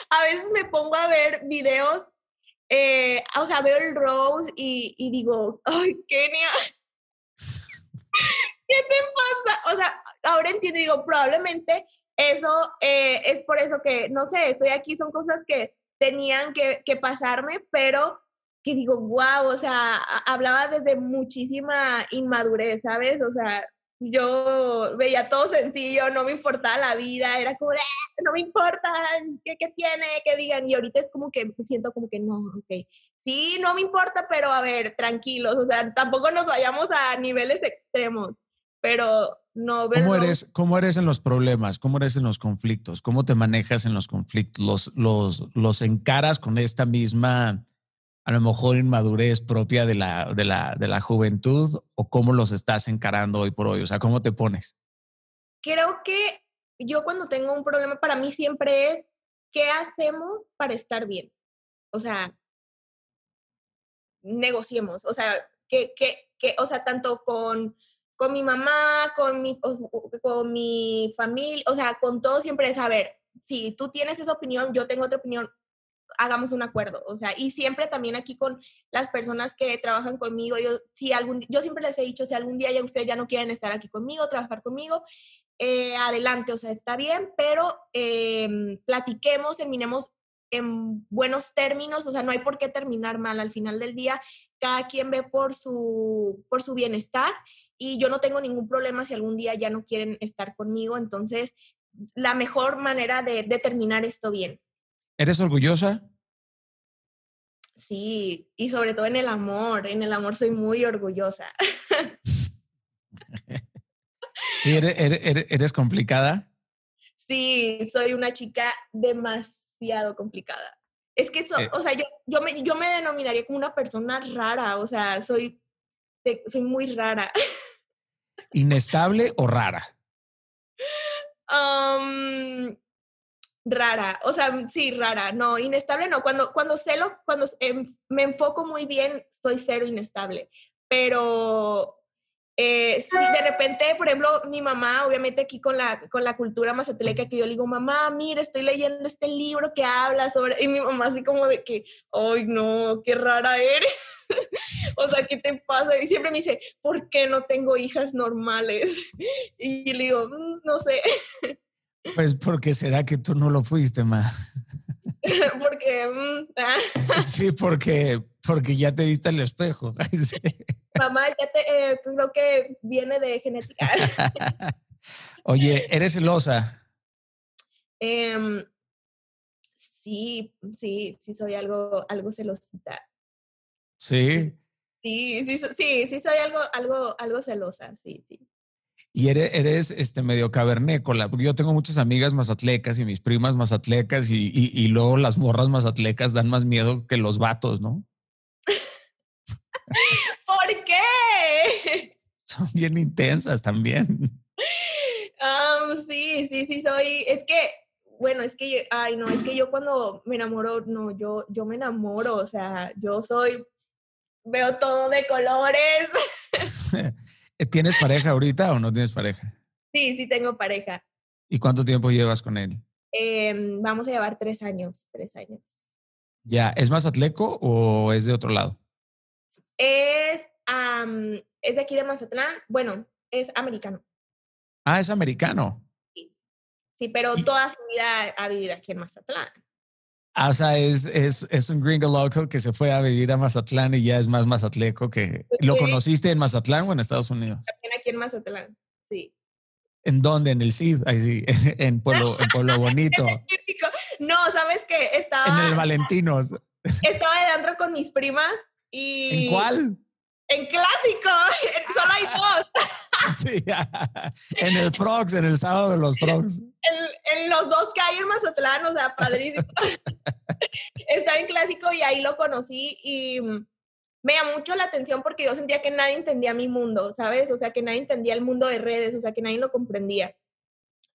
[SPEAKER 2] A veces me pongo a ver videos, eh, o sea, veo el Rose y, y digo, ay, Kenia, ¿qué te pasa? O sea, ahora entiendo, digo, probablemente eso eh, es por eso que, no sé, estoy aquí, son cosas que tenían que, que pasarme, pero que digo, wow, o sea, hablaba desde muchísima inmadurez, ¿sabes? O sea, yo veía todo sencillo, no me importaba la vida, era como, ah, no me importa, ¿qué, ¿qué, tiene? que digan? Y ahorita es como que siento como que no, ok, sí, no me importa, pero a ver, tranquilos, o sea, tampoco nos vayamos a niveles extremos, pero no
[SPEAKER 1] ¿Cómo eres, ¿Cómo eres en los problemas? ¿Cómo eres en los conflictos? ¿Cómo te manejas en los conflictos? ¿Los, los, los encaras con esta misma a lo mejor inmadurez propia de la, de la, de la juventud o cómo los estás encarando hoy por hoy? O sea, ¿cómo te pones?
[SPEAKER 2] Creo que yo cuando tengo un problema para mí siempre es, ¿qué hacemos para estar bien? O sea, negociemos, o sea, que, que, que, o sea, tanto con con mi mamá, con mi, con mi familia, o sea, con todo siempre es, saber si tú tienes esa opinión, yo tengo otra opinión, hagamos un acuerdo, o sea, y siempre también aquí con las personas que trabajan conmigo, yo, si algún, yo siempre les he dicho, si algún día ya ustedes ya no quieren estar aquí conmigo, trabajar conmigo, eh, adelante, o sea, está bien, pero em, platiquemos, terminemos en buenos términos, o sea, no hay por qué terminar mal. Al final del día, cada quien ve por su, por su bienestar y yo no tengo ningún problema si algún día ya no quieren estar conmigo. Entonces, la mejor manera de, de terminar esto bien.
[SPEAKER 1] ¿Eres orgullosa?
[SPEAKER 2] Sí, y sobre todo en el amor. En el amor soy muy orgullosa.
[SPEAKER 1] ¿Sí, eres, eres complicada?
[SPEAKER 2] Sí, soy una chica demasiado complicada. Es que, eh. o sea, yo, yo, me, yo me denominaría como una persona rara, o sea, soy, soy muy rara.
[SPEAKER 1] ¿Inestable o rara?
[SPEAKER 2] Rara, o sea, sí, rara, no, inestable no, cuando, cuando celo, cuando em, me enfoco muy bien, soy cero inestable, pero eh, si de repente, por ejemplo, mi mamá, obviamente aquí con la, con la cultura mazatleca, que yo le digo, mamá, mira, estoy leyendo este libro que habla sobre, y mi mamá así como de que, ay, no, qué rara eres. o sea, ¿qué te pasa? Y siempre me dice, ¿por qué no tengo hijas normales? y le digo, mm, no sé.
[SPEAKER 1] pues porque será que tú no lo fuiste, ma.
[SPEAKER 2] porque... Mm,
[SPEAKER 1] ah. sí, porque, porque ya te viste al espejo.
[SPEAKER 2] Mamá, ya te, eh, creo que viene de genética.
[SPEAKER 1] Oye, ¿eres celosa?
[SPEAKER 2] Em, sí, sí, sí soy algo, algo celosita.
[SPEAKER 1] ¿Sí?
[SPEAKER 2] Sí, sí, sí, sí soy algo, algo, algo celosa, sí, sí.
[SPEAKER 1] Y eres, eres este, medio cavernécola, porque yo tengo muchas amigas mazatlecas y mis primas mazatlecas y, y, y luego las morras mazatlecas dan más miedo que los vatos, ¿no?
[SPEAKER 2] ¿Por qué?
[SPEAKER 1] Son bien intensas también.
[SPEAKER 2] sí, sí, sí, soy. Es que, bueno, es que, ay, no, es que yo cuando me enamoro, no, yo, yo me enamoro, o sea, yo soy, veo todo de colores.
[SPEAKER 1] ¿Tienes pareja ahorita o no tienes pareja?
[SPEAKER 2] Sí, sí tengo pareja.
[SPEAKER 1] ¿Y cuánto tiempo llevas con él?
[SPEAKER 2] Em, vamos a llevar tres años, tres años.
[SPEAKER 1] Ya, ¿es más atleco o es de otro lado?
[SPEAKER 2] Es, es de aquí de Mazatlán. Bueno, es americano.
[SPEAKER 1] Ah, es americano.
[SPEAKER 2] Sí, sí pero toda su vida ha vivido aquí en Mazatlán.
[SPEAKER 1] O sea, es, es, es, un gringo loco que se fue a vivir a Mazatlán y ya es más mazatleco que... ¿Lo conociste en Mazatlán o en Estados Unidos?
[SPEAKER 2] También aquí en Mazatlán, sí.
[SPEAKER 1] ¿En dónde? En el CID, ahí sí, en Pueblo, en Pueblo Bonito.
[SPEAKER 2] no, ¿sabes qué? Estaba...
[SPEAKER 1] En el Valentinos.
[SPEAKER 2] Estaba de antro con mis primas
[SPEAKER 1] ¿En cuál?
[SPEAKER 2] En clásico, solo hay dos.
[SPEAKER 1] Sí, en el Frogs, en el sábado de los Frogs.
[SPEAKER 2] En, los dos que hay en Mazatlán, o sea, padrísimo. Estaba en clásico y ahí lo conocí y me llamó mucho la atención porque yo sentía que nadie entendía mi mundo, ¿sabes? O sea, que nadie entendía el mundo de redes, o sea, que nadie lo comprendía.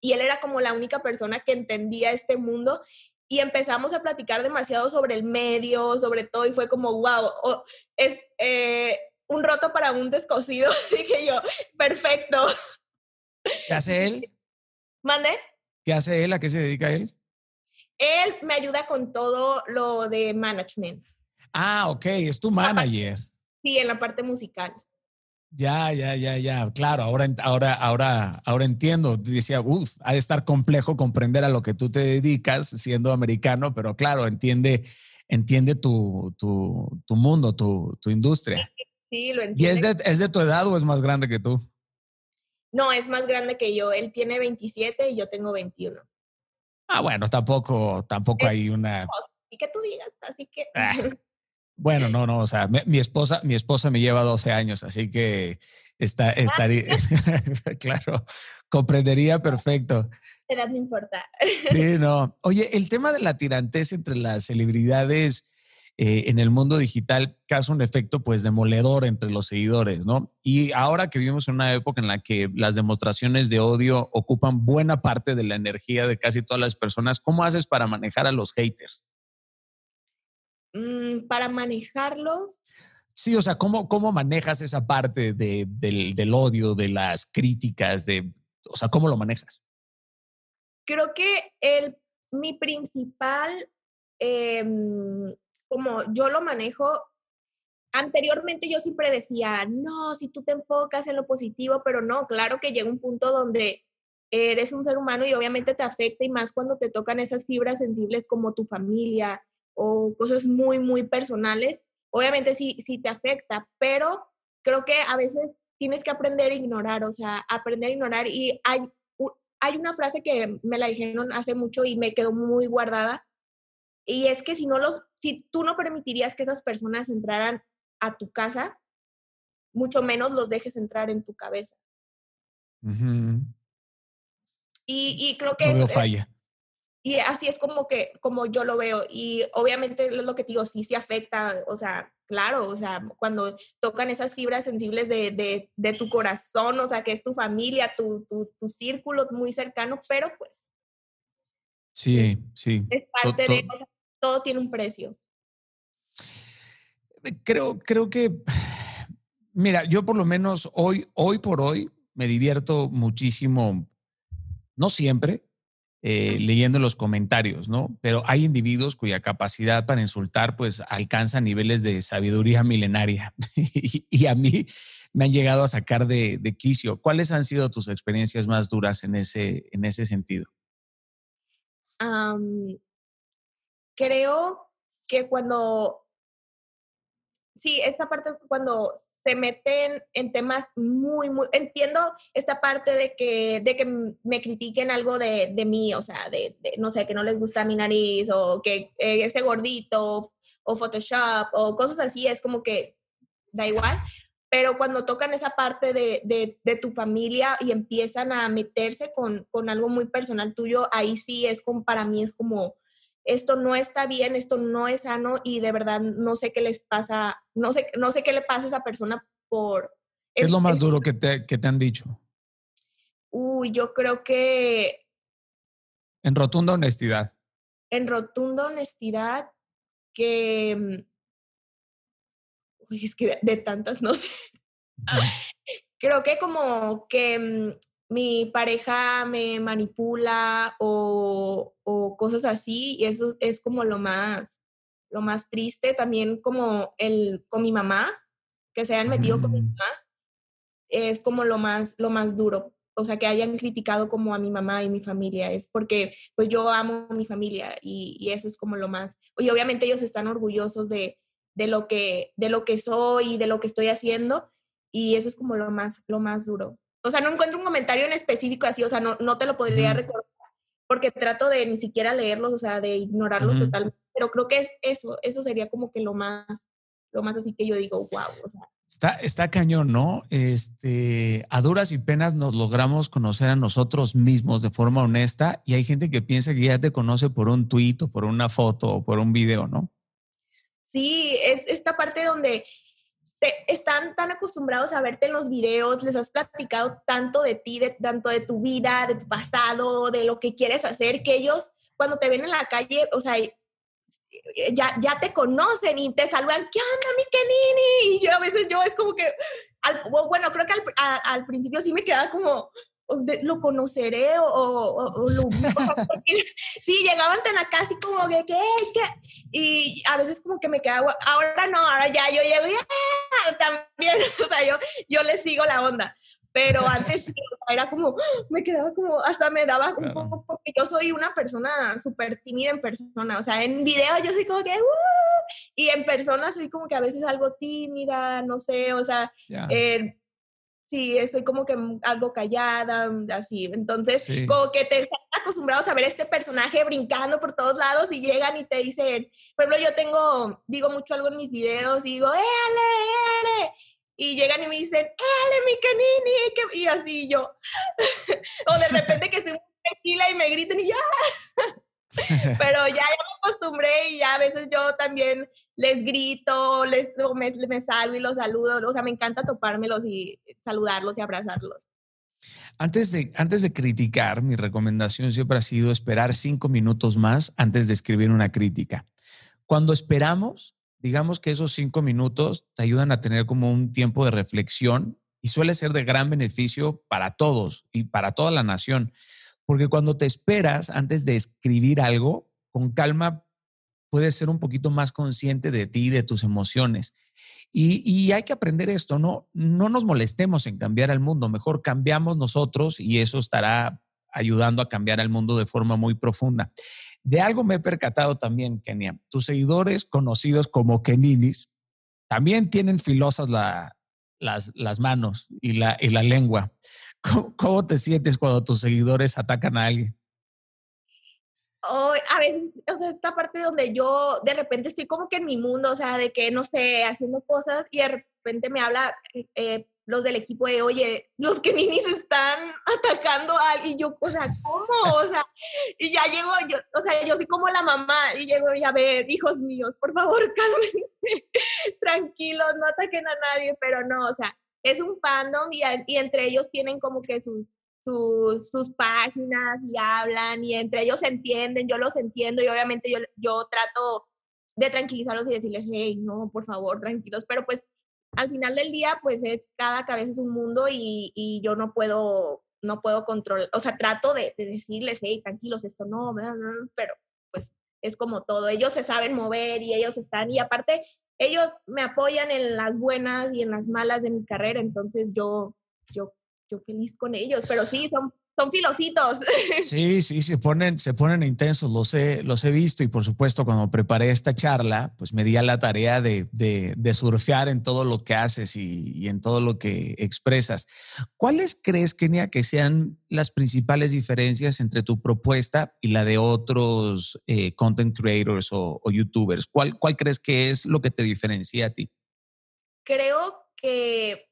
[SPEAKER 2] Y él era como la única persona que entendía este mundo y empezamos a platicar demasiado sobre el medio, sobre todo, y fue como, wow, es eh, un roto para un descosido, dije yo, perfecto.
[SPEAKER 1] ¿Qué hace él?
[SPEAKER 2] ¿Mande?
[SPEAKER 1] ¿Qué hace él? ¿A qué se dedica él?
[SPEAKER 2] Él me ayuda con todo lo de management.
[SPEAKER 1] Ah, ok, es tu manager.
[SPEAKER 2] Sí, en la parte musical.
[SPEAKER 1] Ya, ya, ya, ya. Claro, ahora, ahora, ahora, ahora entiendo. Decía, uff, ha de estar complejo comprender a lo que tú te dedicas siendo americano, pero claro, entiende, entiende tu, tu, tu mundo, tu, tu, industria.
[SPEAKER 2] Sí, lo entiende.
[SPEAKER 1] ¿Y es de, es de tu edad o es más grande que tú?
[SPEAKER 2] No, es más grande que yo. Él tiene 27 y yo tengo 21.
[SPEAKER 1] Ah, bueno, tampoco, tampoco hay una.
[SPEAKER 2] Y que tú digas, así que.
[SPEAKER 1] Ah. Bueno, no, no, o sea, mi, esposa, mi esposa me lleva 12 años, así que está, ah. estaría, claro, comprendería perfecto.
[SPEAKER 2] Edad no importa.
[SPEAKER 1] Sí, no. Oye, el tema de la tirantez entre las celebridades eh, en el mundo digital causa un efecto pues demoledor entre los seguidores, ¿no? Y ahora que vivimos en una época en la que las demostraciones de odio ocupan buena parte de la energía de casi todas las personas, ¿cómo haces para manejar a los haters?
[SPEAKER 2] Mm, para manejarlos.
[SPEAKER 1] Sí, o sea, ¿cómo, cómo manejas esa parte de, del, del, odio, de las críticas, de, o sea, cómo lo manejas?
[SPEAKER 2] Creo que el, mi principal, eh, como yo lo manejo, anteriormente yo siempre decía, no, si tú te enfocas en lo positivo, pero no, claro que llega un punto donde eres un ser humano y obviamente te afecta y más cuando te tocan esas fibras sensibles como tu familia o cosas muy, muy personales obviamente sí, sí te afecta, pero creo que a veces tienes que aprender a ignorar, o sea, aprender a ignorar. Y hay, hay una frase que me la dijeron hace mucho y me quedó muy guardada, y es que si no los, si tú no permitirías que esas personas entraran a tu casa, mucho menos los dejes entrar en tu cabeza. y, y, creo que...
[SPEAKER 1] No falla.
[SPEAKER 2] Y así es como que, como yo lo veo. Y obviamente es lo que te digo, sí se afecta, o sea, claro, o sea, cuando tocan esas fibras sensibles de, de, de tu corazón, o sea, que es tu familia, tu, tu, tu círculo muy cercano, pero pues.
[SPEAKER 1] Sí, sí.
[SPEAKER 2] Es parte de, o sea, todo tiene un precio.
[SPEAKER 1] Eh, creo, creo que, mira, yo por lo menos hoy, hoy por hoy me divierto muchísimo, no siempre, eh, leyendo los comentarios, ¿no? Pero hay individuos cuya capacidad para insultar pues alcanza niveles de sabiduría milenaria y, a mí me han llegado a sacar de, de, quicio. ¿Cuáles han sido tus experiencias más duras en ese, en ese sentido?
[SPEAKER 2] Creo que cuando, sí, esta parte cuando se meten en temas muy, muy, entiendo esta parte de que, de que me critiquen algo de, de mí, o sea, de, no sé, que no les gusta mi nariz o que eh, ese gordito o Photoshop o cosas así, es como que da igual, pero cuando tocan esa parte de, de, de, tu familia y empiezan a meterse con, con, algo muy personal tuyo, ahí sí es como, para mí es como, esto no está bien, esto no es sano y de verdad no sé qué les pasa, no sé, no sé qué le pasa a esa persona por...
[SPEAKER 1] ¿Qué es lo más duro que te, que te han dicho?
[SPEAKER 2] Uy, yo creo que...
[SPEAKER 1] En rotunda honestidad.
[SPEAKER 2] En rotunda honestidad que... Mm, uy, es que de, tantas no sé. creo que como que mm, mi pareja me manipula o, o, cosas así y eso es como lo más, lo más triste. También como el, con mi mamá, que se hayan metido con mi mm. mamá, es como lo más, lo más duro. O sea, que hayan criticado como a mi mamá y mi familia, es porque pues yo amo a mi familia y, y eso es como lo más. Y obviamente ellos están orgullosos de, de, lo que, de lo que soy y de lo que estoy haciendo y eso es como lo más, lo más duro o sea, no encuentro un comentario en específico así, o sea, no, no te lo podría recordar porque trato de ni siquiera leerlos, o sea, de ignorarlos totalmente, pero creo que es eso, eso sería como que lo más, lo más así que yo digo, wow, o sea.
[SPEAKER 1] Está, está cañón, ¿no? Este, a duras y penas nos logramos conocer a nosotros mismos de forma honesta y hay gente que piensa que ya te conoce por un tuit o por una foto o por un video, ¿no?
[SPEAKER 2] Sí, es esta parte donde están tan acostumbrados a verte en los videos, les has platicado tanto de ti, de, tanto de tu vida, de tu pasado, de lo que quieres hacer, que ellos cuando te ven en la calle, o sea, ya, ya te conocen y te saludan, ¿qué onda, mi Kenini? Y yo a veces yo es como que, bueno, creo que al, al principio sí me quedaba como, lo conoceré o, o, lo sí llegaban tan acá así como que ¿qué? ¿qué? y a veces como que me quedaba ahora no ahora ya yo llego y también o sea yo yo les sigo la onda pero antes era como me quedaba como hasta me daba un poco porque yo soy una persona súper tímida en persona o sea en video yo soy como que uh", y en persona soy como que a veces algo tímida no sé o sea eh, sí, soy como que algo callada, mm, así. Entonces, como que te están acostumbrados a ver este personaje brincando por todos lados y llegan y te dicen, por ejemplo, yo tengo, digo mucho algo en mis videos y digo, ¡eh, ale, ale! Y llegan y me dicen, ¡eh, ale, mi canini! Y así yo. o de repente que soy muy tranquila y me griten y ya. Pero ya, me acostumbré y ya a veces yo también les grito, les me, me salgo y los saludo. O sea, me encanta topármelos y saludarlos y abrazarlos.
[SPEAKER 1] Antes de, antes de criticar, mi recomendación siempre ha sido esperar cinco minutos más antes de escribir una crítica. Cuando esperamos, digamos que esos cinco minutos te ayudan a tener como un tiempo de reflexión y suele ser de gran beneficio para todos y para toda la nación. Porque cuando te esperas antes de escribir algo, con calma puedes ser un poquito más consciente de ti, de tus emociones. Y, hay que aprender esto, ¿no? No nos molestemos en cambiar al mundo, mejor cambiamos nosotros y eso estará ayudando a cambiar al mundo de forma muy profunda. De algo me he percatado también, Kenia. Tus seguidores conocidos como Keninis también tienen filosas las, las, manos y la, y la lengua. ¿Cómo, te sientes cuando tus seguidores atacan a alguien?
[SPEAKER 2] a veces, o sea, esta parte donde yo de repente estoy como que en mi mundo, o sea, de que, no sé, haciendo cosas y de repente me habla eh, los del equipo de, oye, los que ninis están atacando a y yo, o sea, ¿cómo? O sea, y ya llego, yo, o sea, yo soy como la mamá, y llego y a ver, hijos míos, por favor, cálmense, tranquilos, no ataquen a nadie, pero no, o sea, es un fandom y, y entre ellos tienen como que sus, sus, sus, páginas y hablan y entre ellos entienden, yo los entiendo y obviamente yo, yo trato de tranquilizarlos y decirles, hey, no, por favor, tranquilos, pero pues al final del día, pues es cada cabeza es un mundo y, y yo no puedo, no puedo controlar, o sea, trato de, de decirles, hey, tranquilos, esto no, pero pues es como todo, ellos se saben mover y ellos están, y aparte, ellos me apoyan en las buenas y en las malas de mi carrera, entonces yo, yo, yo feliz con ellos, pero sí, son son filositos.
[SPEAKER 1] Sí, sí, se ponen, se ponen intensos, los he, los he visto y por supuesto cuando preparé esta charla, pues me di a la tarea de, de, surfear en todo lo que haces y, en todo lo que expresas. ¿Cuáles crees, Kenia, que sean las principales diferencias entre tu propuesta y la de otros eh, content creators o, o youtubers? ¿Cuál, ¿Cuál crees que es lo que te diferencia a ti?
[SPEAKER 2] Creo que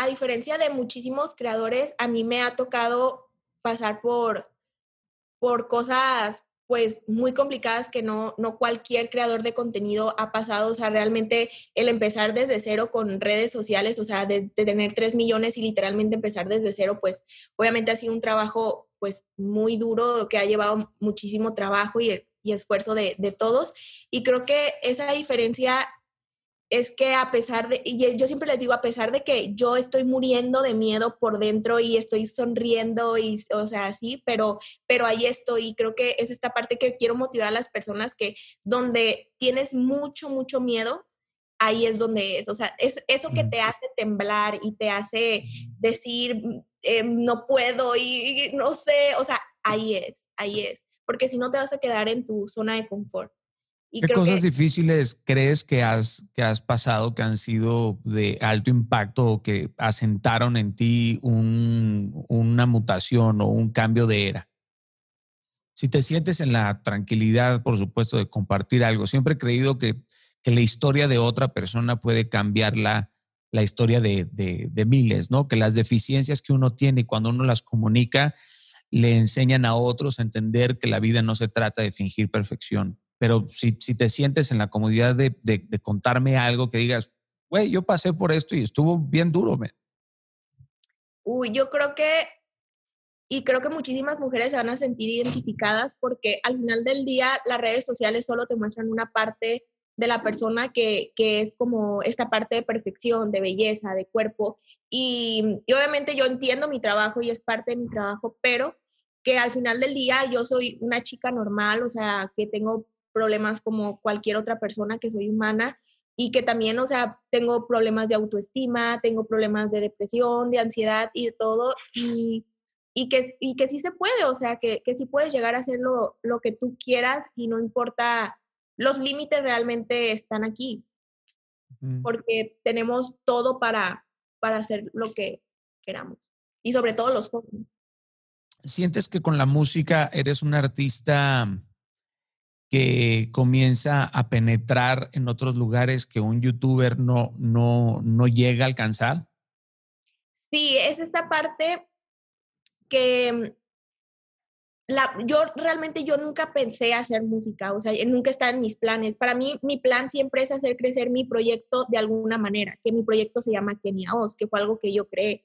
[SPEAKER 2] a diferencia de muchísimos creadores, a mí me ha tocado pasar por, por cosas pues muy complicadas que no, no cualquier creador de contenido ha pasado. O sea, realmente el empezar desde cero con redes sociales, o sea, de, tener 3 millones y literalmente empezar desde cero, pues obviamente ha sido un trabajo pues muy duro que ha llevado muchísimo trabajo y, y esfuerzo de, de, todos. Y creo que esa diferencia es que a pesar de, y yo siempre les digo, a pesar de que yo estoy muriendo de miedo por dentro y estoy sonriendo y, o sea, así, pero, pero ahí estoy y creo que es esta parte que quiero motivar a las personas que donde tienes mucho, mucho miedo, ahí es donde es, o sea, es eso que te hace temblar y te hace decir, eh, no puedo y no sé, o sea, ahí es, ahí es, porque si no te vas a quedar en tu zona de confort.
[SPEAKER 1] ¿Qué cosas difíciles crees que has, que has pasado que han sido de alto impacto o que asentaron en ti una mutación o un cambio de era? Si te sientes en la tranquilidad, por supuesto, de compartir algo, siempre he creído que, la historia de otra persona puede cambiar la, historia de, de miles, ¿no? Que las deficiencias que uno tiene cuando uno las comunica le enseñan a otros a entender que la vida no se trata de fingir perfección pero si, si te sientes en la comodidad de, de, contarme algo que digas, güey, yo pasé por esto y estuvo bien duro, me
[SPEAKER 2] Uy, yo creo que, y creo que muchísimas mujeres se van a sentir identificadas porque al final del día las redes sociales solo te muestran una parte de la persona que, que es como esta parte de perfección, de belleza, de cuerpo. Y, y obviamente yo entiendo mi trabajo y es parte de mi trabajo, pero que al final del día yo soy una chica normal, o sea, que tengo problemas como cualquier otra persona, que soy humana y que también, o sea, tengo problemas de autoestima, tengo problemas de depresión, de ansiedad y de todo, y, y, que, y que sí se puede, o sea, que, que sí puedes llegar a hacer lo, lo que tú quieras y no importa, los límites realmente están aquí, porque tenemos todo para, para hacer lo que queramos, y sobre todo los jóvenes.
[SPEAKER 1] ¿Sientes que con la música eres un artista que comienza a penetrar en otros lugares que un youtuber no, no, no llega a alcanzar?
[SPEAKER 2] Sí, es esta parte que mm, la, yo realmente yo nunca pensé hacer música, o sea, nunca está en mis planes. Para mí, mi plan siempre es hacer crecer mi proyecto de alguna manera, que mi proyecto se llama Kenia Oz, que fue algo que yo creé.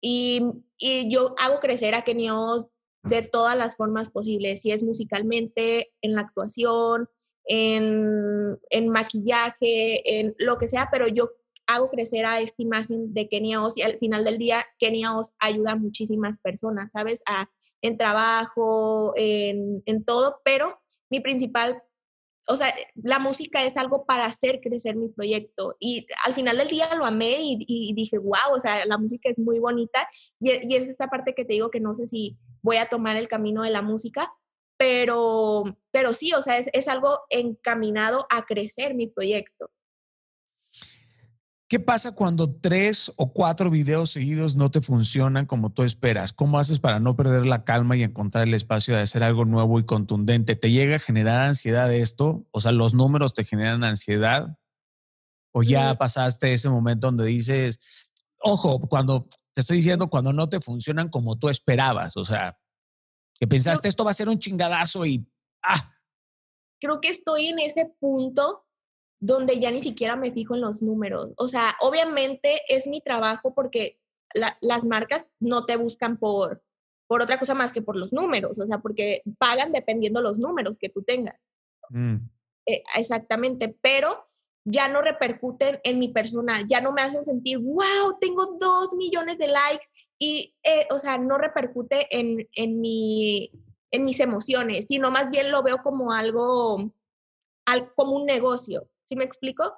[SPEAKER 2] Y, y yo hago crecer a Kenia Oz de todas las formas posibles, si es musicalmente, en la actuación, en, en maquillaje, en lo que sea, pero yo hago crecer a esta imagen de Kenia Oz y al final del día Kenia Oz ayuda a muchísimas personas, ¿sabes? A, en trabajo, en, en todo, pero mi principal, o sea, la música es algo para hacer crecer mi proyecto y al final del día lo amé y, dije, wow, o sea, la música es muy bonita y, y, es esta parte que te digo que no sé si voy a tomar el camino de la música, pero, pero sí, o sea, es, es algo encaminado a crecer mi proyecto.
[SPEAKER 1] ¿Qué pasa cuando tres o cuatro videos seguidos no te funcionan como tú esperas? ¿Cómo haces para no perder la calma y encontrar el espacio de hacer algo nuevo y contundente? ¿Te llega a generar ansiedad esto? O sea, ¿los números te generan ansiedad? ¿O ya pasaste ese momento donde dices, ojo, cuando te estoy diciendo, cuando no te funcionan como tú esperabas? O sea, que pensaste, esto va a ser un chingadazo y, ah.
[SPEAKER 2] Creo que estoy en ese punto donde ya ni siquiera me fijo en los números. O sea, obviamente es mi trabajo porque las marcas no te buscan por, por otra cosa más que por los números, o sea, porque pagan dependiendo los números que tú tengas. Mm. Eh, exactamente, pero ya no repercuten en mi personal, ya no me hacen sentir, wow, tengo dos millones de likes y, eh, o sea, no repercute en, en, mi, en mis emociones, sino más bien lo veo como algo, como un negocio. ¿Sí me explico?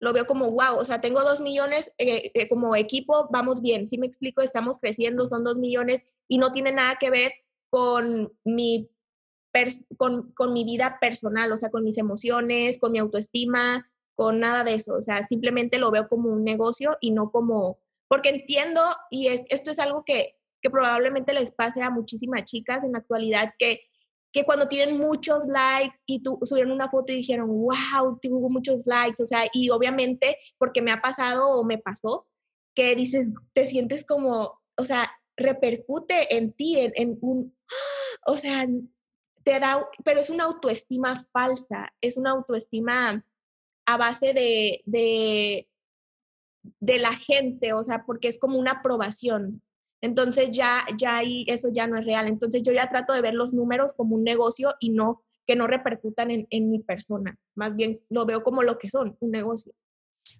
[SPEAKER 2] Lo veo como, wow, o sea, tengo dos millones eh, eh, como equipo, vamos bien, ¿sí me explico? Estamos creciendo, son dos millones y no tiene nada que ver con mi, con, con mi vida personal, o sea, con mis emociones, con mi autoestima, con nada de eso. O sea, simplemente lo veo como un negocio y no como, porque entiendo, y esto es algo que, que probablemente les pase a muchísimas chicas en la actualidad, que que cuando tienen muchos likes y tú subieron una foto y dijeron, wow, tuvo muchos likes, o sea, y obviamente porque me ha pasado o me pasó, que dices, te sientes como, o sea, repercute en ti, en, un, o sea, te da, pero es una autoestima falsa, es una autoestima a base de, de, de la gente, o sea, porque es como una aprobación. Entonces ya, ya ahí eso ya no es real. Entonces yo ya trato de ver los números como un negocio y no que no repercutan en, en mi persona. Más bien lo veo como lo que son, un negocio.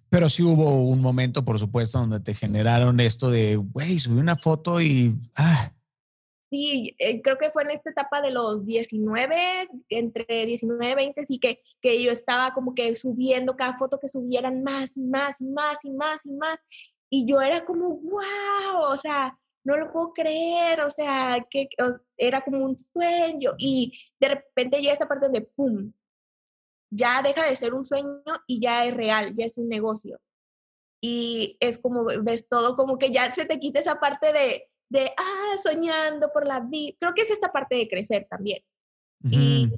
[SPEAKER 1] Pero sí hubo un momento, por supuesto, donde te generaron esto de, güey, subí una foto y... Ah.
[SPEAKER 2] Sí, eh, creo que fue en esta etapa de los 19, entre 19 y 20, sí que, que yo estaba como que subiendo cada foto que subieran más y más y más y más y más. Y yo era como, wow, o sea, no lo puedo creer, o sea, que era como un sueño y de repente ya esta parte donde, ¡pum!, ya deja de ser un sueño y ya es real, ya es un negocio. Y es como, ves todo, como que ya se te quita esa parte de, de ah, soñando por la vida. Creo que es esta parte de crecer también. y,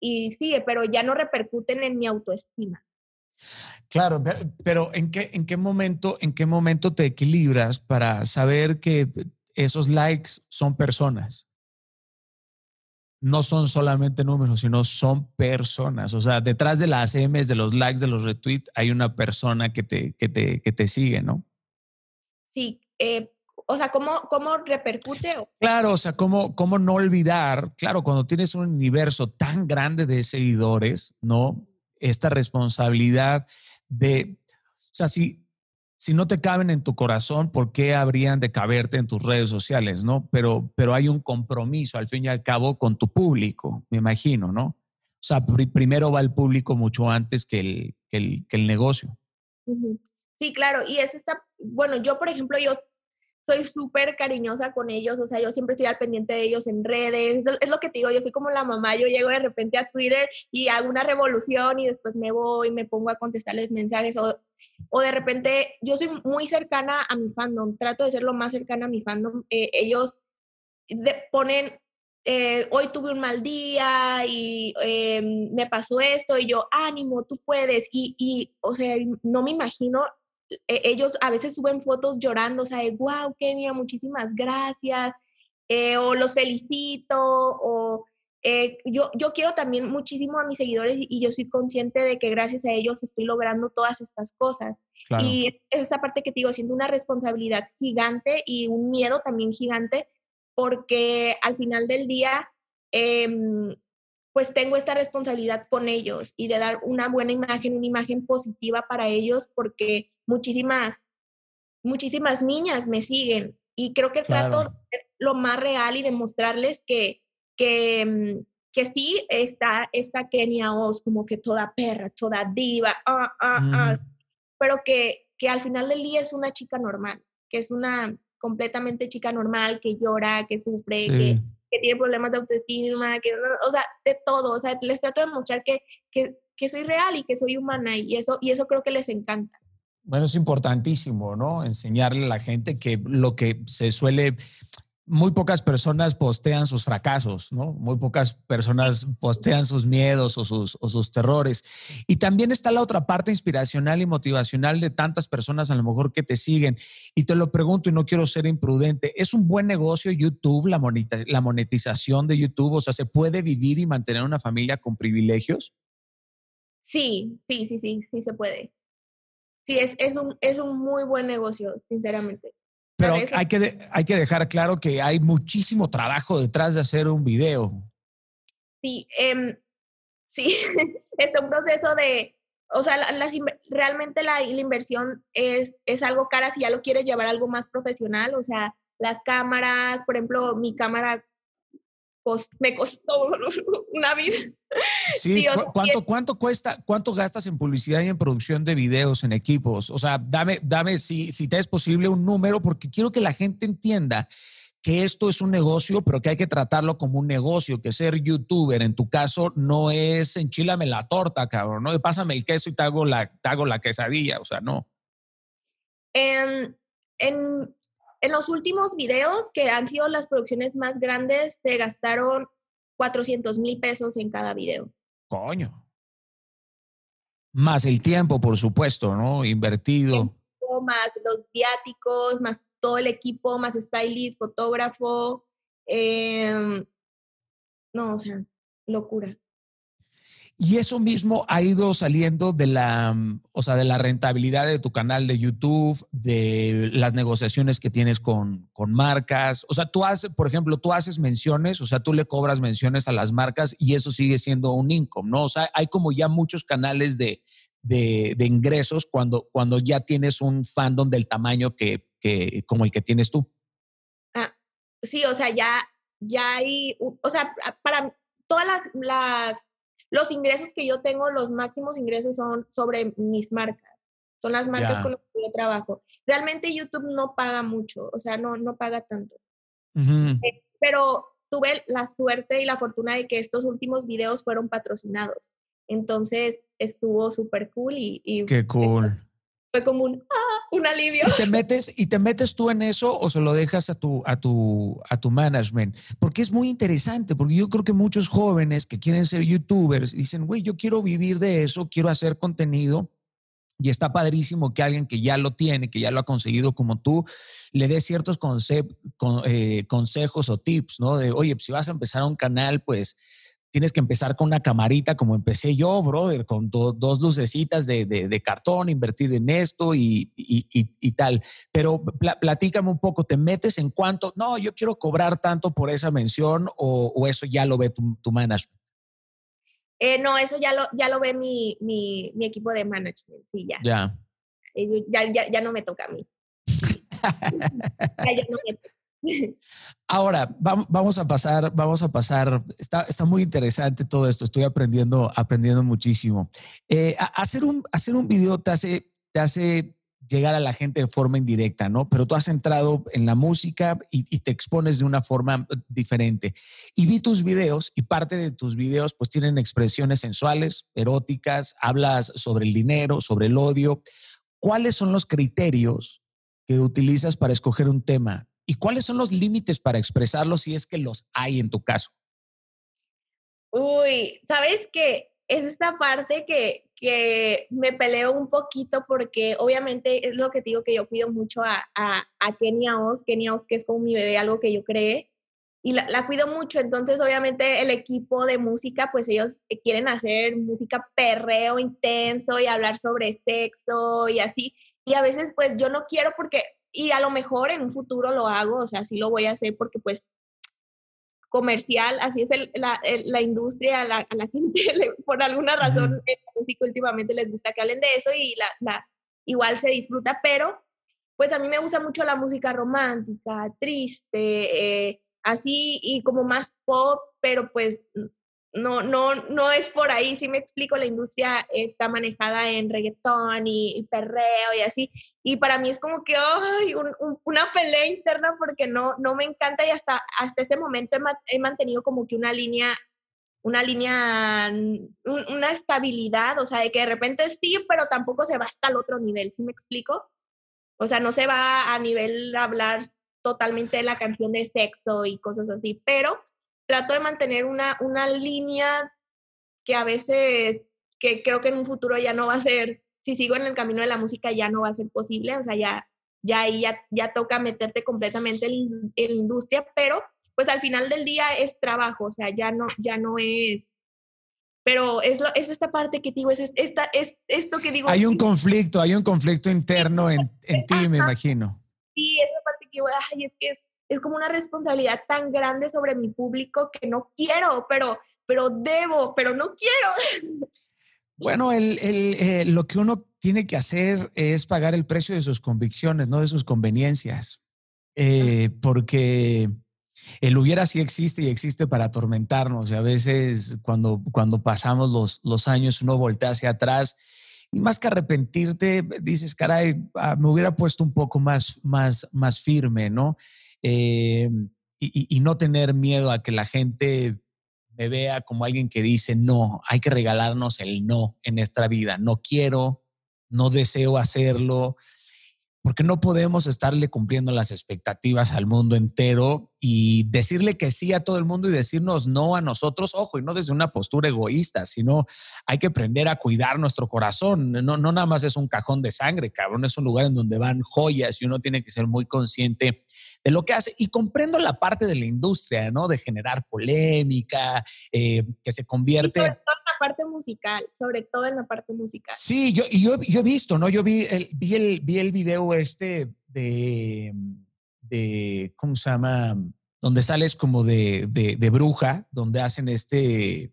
[SPEAKER 2] y sigue, pero ya no repercuten en mi autoestima.
[SPEAKER 1] Claro, pero ¿en qué, en qué momento, en qué momento te equilibras para saber que esos likes son personas? No son solamente números, sino son personas. O sea, detrás de las AMs, de los likes, de los retweets, hay una persona que te, que te, que te sigue, ¿no?
[SPEAKER 2] Sí, eh, o sea, ¿cómo, cómo repercute?
[SPEAKER 1] Claro, o sea, ¿cómo, ¿cómo no olvidar? Claro, cuando tienes un universo tan grande de seguidores, ¿no? esta responsabilidad de, o sea, si, si no te caben en tu corazón, ¿por qué habrían de caberte en tus redes sociales, no? Pero, pero hay un compromiso al fin y al cabo con tu público, me imagino, ¿no? O sea, primero va el público mucho antes que el, que el, que el negocio.
[SPEAKER 2] Sí, claro, y es esta, bueno, yo por ejemplo, yo soy súper cariñosa con ellos, o sea, yo siempre estoy al pendiente de ellos en redes, es lo que te digo, yo soy como la mamá, yo llego de repente a Twitter y hago una revolución y después me voy, me pongo a contestarles mensajes o, o de repente yo soy muy cercana a mi fandom, trato de ser lo más cercana a mi fandom, eh, ellos ponen, eh, hoy tuve un mal día y em, me pasó esto y yo, ánimo, tú puedes, y, y o sea, no me imagino ellos a veces suben fotos llorando, o sea, de, wow, Kenia, muchísimas gracias, eh, o los felicito, o eh, yo, yo quiero también muchísimo a mis seguidores y yo soy consciente de que gracias a ellos estoy logrando todas estas cosas. Y es esta parte que te digo, siendo una responsabilidad gigante y un miedo también gigante, porque al final del día, eh, pues tengo esta responsabilidad con ellos y de dar una buena imagen, una imagen positiva para ellos, porque muchísimas, muchísimas niñas me siguen y creo que trato de ser lo más real y demostrarles que, que, mm, que sí está esta Kenia Oz como que toda perra, toda diva, ah, ah, ah, pero que, que al final del día es una chica normal, que es una completamente chica normal, que llora, que sufre, que, que, tiene problemas de autoestima, que, o sea, de todo, o sea, les trato de mostrar que, que, que soy real y que soy humana y eso, y eso creo que les encanta.
[SPEAKER 1] Bueno, es importantísimo, ¿no? Enseñarle a la gente que lo que se suele muy pocas personas postean sus fracasos, ¿no? Muy pocas personas postean sus miedos o sus, o sus terrores. Y también está la otra parte inspiracional y motivacional de tantas personas a lo mejor que te siguen. Y te lo pregunto y no quiero ser imprudente, ¿es un buen negocio YouTube, la, monetización de YouTube? O sea, ¿se puede vivir y mantener una familia con privilegios?
[SPEAKER 2] Sí, sí, sí, sí, sí se puede. Sí, es, es, un, es un muy buen negocio, sinceramente.
[SPEAKER 1] Pero hay que, hay que dejar claro que hay muchísimo trabajo detrás de hacer un video.
[SPEAKER 2] Sí, eh, sí, es un proceso de, o sea, realmente la, la, inversión es, es algo cara si ya lo quieres llevar a algo más profesional, o sea, las cámaras, por ejemplo, mi cámara me costó una vida.
[SPEAKER 1] Sí, ¿cuánto, ¿cuánto cuesta, cuánto gastas en publicidad y en producción de videos, en equipos? O sea, dame, dame si, si te es posible un número, porque quiero que la gente entienda que esto es un negocio, pero que hay que tratarlo como un negocio, que ser youtuber en tu caso no es enchilame la torta, cabrón, no pásame el queso y te hago la, te hago la quesadilla, o sea, no.
[SPEAKER 2] en, en los últimos videos, que han sido las producciones más grandes, se gastaron 400 mil pesos en cada video.
[SPEAKER 1] Coño. Más el tiempo, por supuesto, ¿no? Invertido.
[SPEAKER 2] más los viáticos, más todo el equipo, más stylist, fotógrafo. Em, no, o sea, locura.
[SPEAKER 1] Y eso mismo ha ido saliendo de la, mm, o sea, de la rentabilidad de tu canal de YouTube, de las negociaciones que tienes con, con, marcas. O sea, tú haces, por ejemplo, tú haces menciones, o sea, tú le cobras menciones a las marcas y eso sigue siendo un income, ¿no? O sea, hay como ya muchos canales de, de, ingresos cuando, cuando ya tienes un fandom del tamaño que, que, como el que tienes tú.
[SPEAKER 2] Ah, sí, o sea, ya, ya hay, o sea, para todas las, las los ingresos que yo tengo, los máximos ingresos son sobre mis marcas. Son las marcas con las que yo trabajo. Realmente YouTube no paga mucho, o sea, no, no paga tanto. Eh, pero tuve la suerte y la fortuna de que estos últimos videos fueron patrocinados. Entonces estuvo súper cool y,
[SPEAKER 1] Qué cool
[SPEAKER 2] fue como un, ah, un alivio.
[SPEAKER 1] ¿Y te, metes, ¿Y te metes tú en eso o se lo dejas a tu, a, tu, a tu management? Porque es muy interesante, porque yo creo que muchos jóvenes que quieren ser youtubers dicen, güey, yo quiero vivir de eso, quiero hacer contenido. Y está padrísimo que alguien que ya lo tiene, que ya lo ha conseguido como tú, le dé ciertos eh, consejos o tips, ¿no? De, oye, pues, si vas a empezar un canal, pues tienes que empezar con una camarita como empecé yo, brother, con dos lucecitas de, de, cartón, invertido en esto y, y, y, tal. Pero platícame un poco, ¿te metes en cuánto? No, yo quiero cobrar tanto por esa mención o, o eso ya lo ve tu, tu management.
[SPEAKER 2] Eh, no, eso ya lo, ya lo ve mi, mi, mi equipo de management, sí, ya.
[SPEAKER 1] Ya.
[SPEAKER 2] Ya, ya, ya no me toca a mí. ya, ya no me toca.
[SPEAKER 1] Ahora, vamos a pasar, vamos a pasar, está, está muy interesante todo esto, estoy aprendiendo, aprendiendo muchísimo. Eh, hacer, un, hacer un video te hace, te hace llegar a la gente de forma indirecta, ¿no? Pero tú has entrado en la música y, y, te expones de una forma diferente. Y vi tus videos y parte de tus videos pues tienen expresiones sensuales, eróticas, hablas sobre el dinero, sobre el odio. ¿Cuáles son los criterios que utilizas para escoger un tema? ¿Y cuáles son los límites para expresarlos si es que los hay en tu caso?
[SPEAKER 2] Uy, ¿sabes qué? Es esta parte que, que me peleo un poquito porque obviamente es lo que te digo que yo cuido mucho a, a, a Kenia Oz, Kenia Oz que es como mi bebé, algo que yo creé, y la, la, cuido mucho, entonces obviamente el equipo de música, pues ellos quieren hacer música perreo intenso y hablar sobre sexo y así, y a veces pues yo no quiero porque y a lo mejor en un futuro lo hago, o sea, sí lo voy a hacer porque pues comercial, así es la, la, industria, a la, a la gente, por alguna razón, en la música últimamente les gusta que hablen de eso y la, la, igual se disfruta, pero pues a mí me gusta mucho la música romántica, triste, eh, así y como más pop, pero pues no, no, no es por ahí, si me explico, la industria está manejada en reggaetón y, perreo y así, y para mí es como que una pelea interna porque no, no me encanta y hasta, hasta este momento he, mantenido como que una línea, una línea, una estabilidad, o sea, de que de repente sí, pero tampoco se va hasta el otro nivel, ¿sí me explico? O sea, no se va a nivel hablar totalmente de la canción de sexo y cosas así, pero trato de mantener una, una línea que a veces, que creo que en un futuro ya no va a ser, si sigo en el camino de la música ya no va a ser posible, o sea, ya, ya ahí ya, ya toca meterte completamente en, la industria, pero pues al final del día es trabajo, o sea, ya no, ya no es, pero es, lo, es esta parte que digo, es, esta, es esto que digo.
[SPEAKER 1] Hay un conflicto, hay un conflicto interno en, en ti, me imagino.
[SPEAKER 2] Sí, esa parte que digo, ay, es que es como una responsabilidad tan grande sobre mi público que no quiero, pero, pero debo, pero no quiero.
[SPEAKER 1] Bueno, el, el, eh, lo que uno tiene que hacer es pagar el precio de sus convicciones, no de sus conveniencias, eh, porque el hubiera sí existe y existe para atormentarnos. Y a veces cuando, cuando pasamos los, los años uno voltea hacia atrás y más que arrepentirte, dices, caray, ah, me hubiera puesto un poco más, más, más firme, ¿no? Eh, y, no tener miedo a que la gente me vea como alguien que dice, no, hay que regalarnos el no en nuestra vida, no quiero, no deseo hacerlo, porque no podemos estarle cumpliendo las expectativas al mundo entero y decirle que sí a todo el mundo y decirnos no a nosotros, ojo, y no desde una postura egoísta, sino hay que aprender a cuidar nuestro corazón. No, no nada más es un cajón de sangre, cabrón, es un lugar en donde van joyas y uno tiene que ser muy consciente de lo que hace. Y comprendo la parte de la industria, ¿no? De generar polémica, eh, que se convierte...
[SPEAKER 2] parte musical, sobre todo en la parte musical.
[SPEAKER 1] Sí, yo, yo, yo he visto, ¿no? Yo vi el, vi el, vi el video este de de, ¿cómo se llama? Donde sales como de, de, bruja, donde hacen este,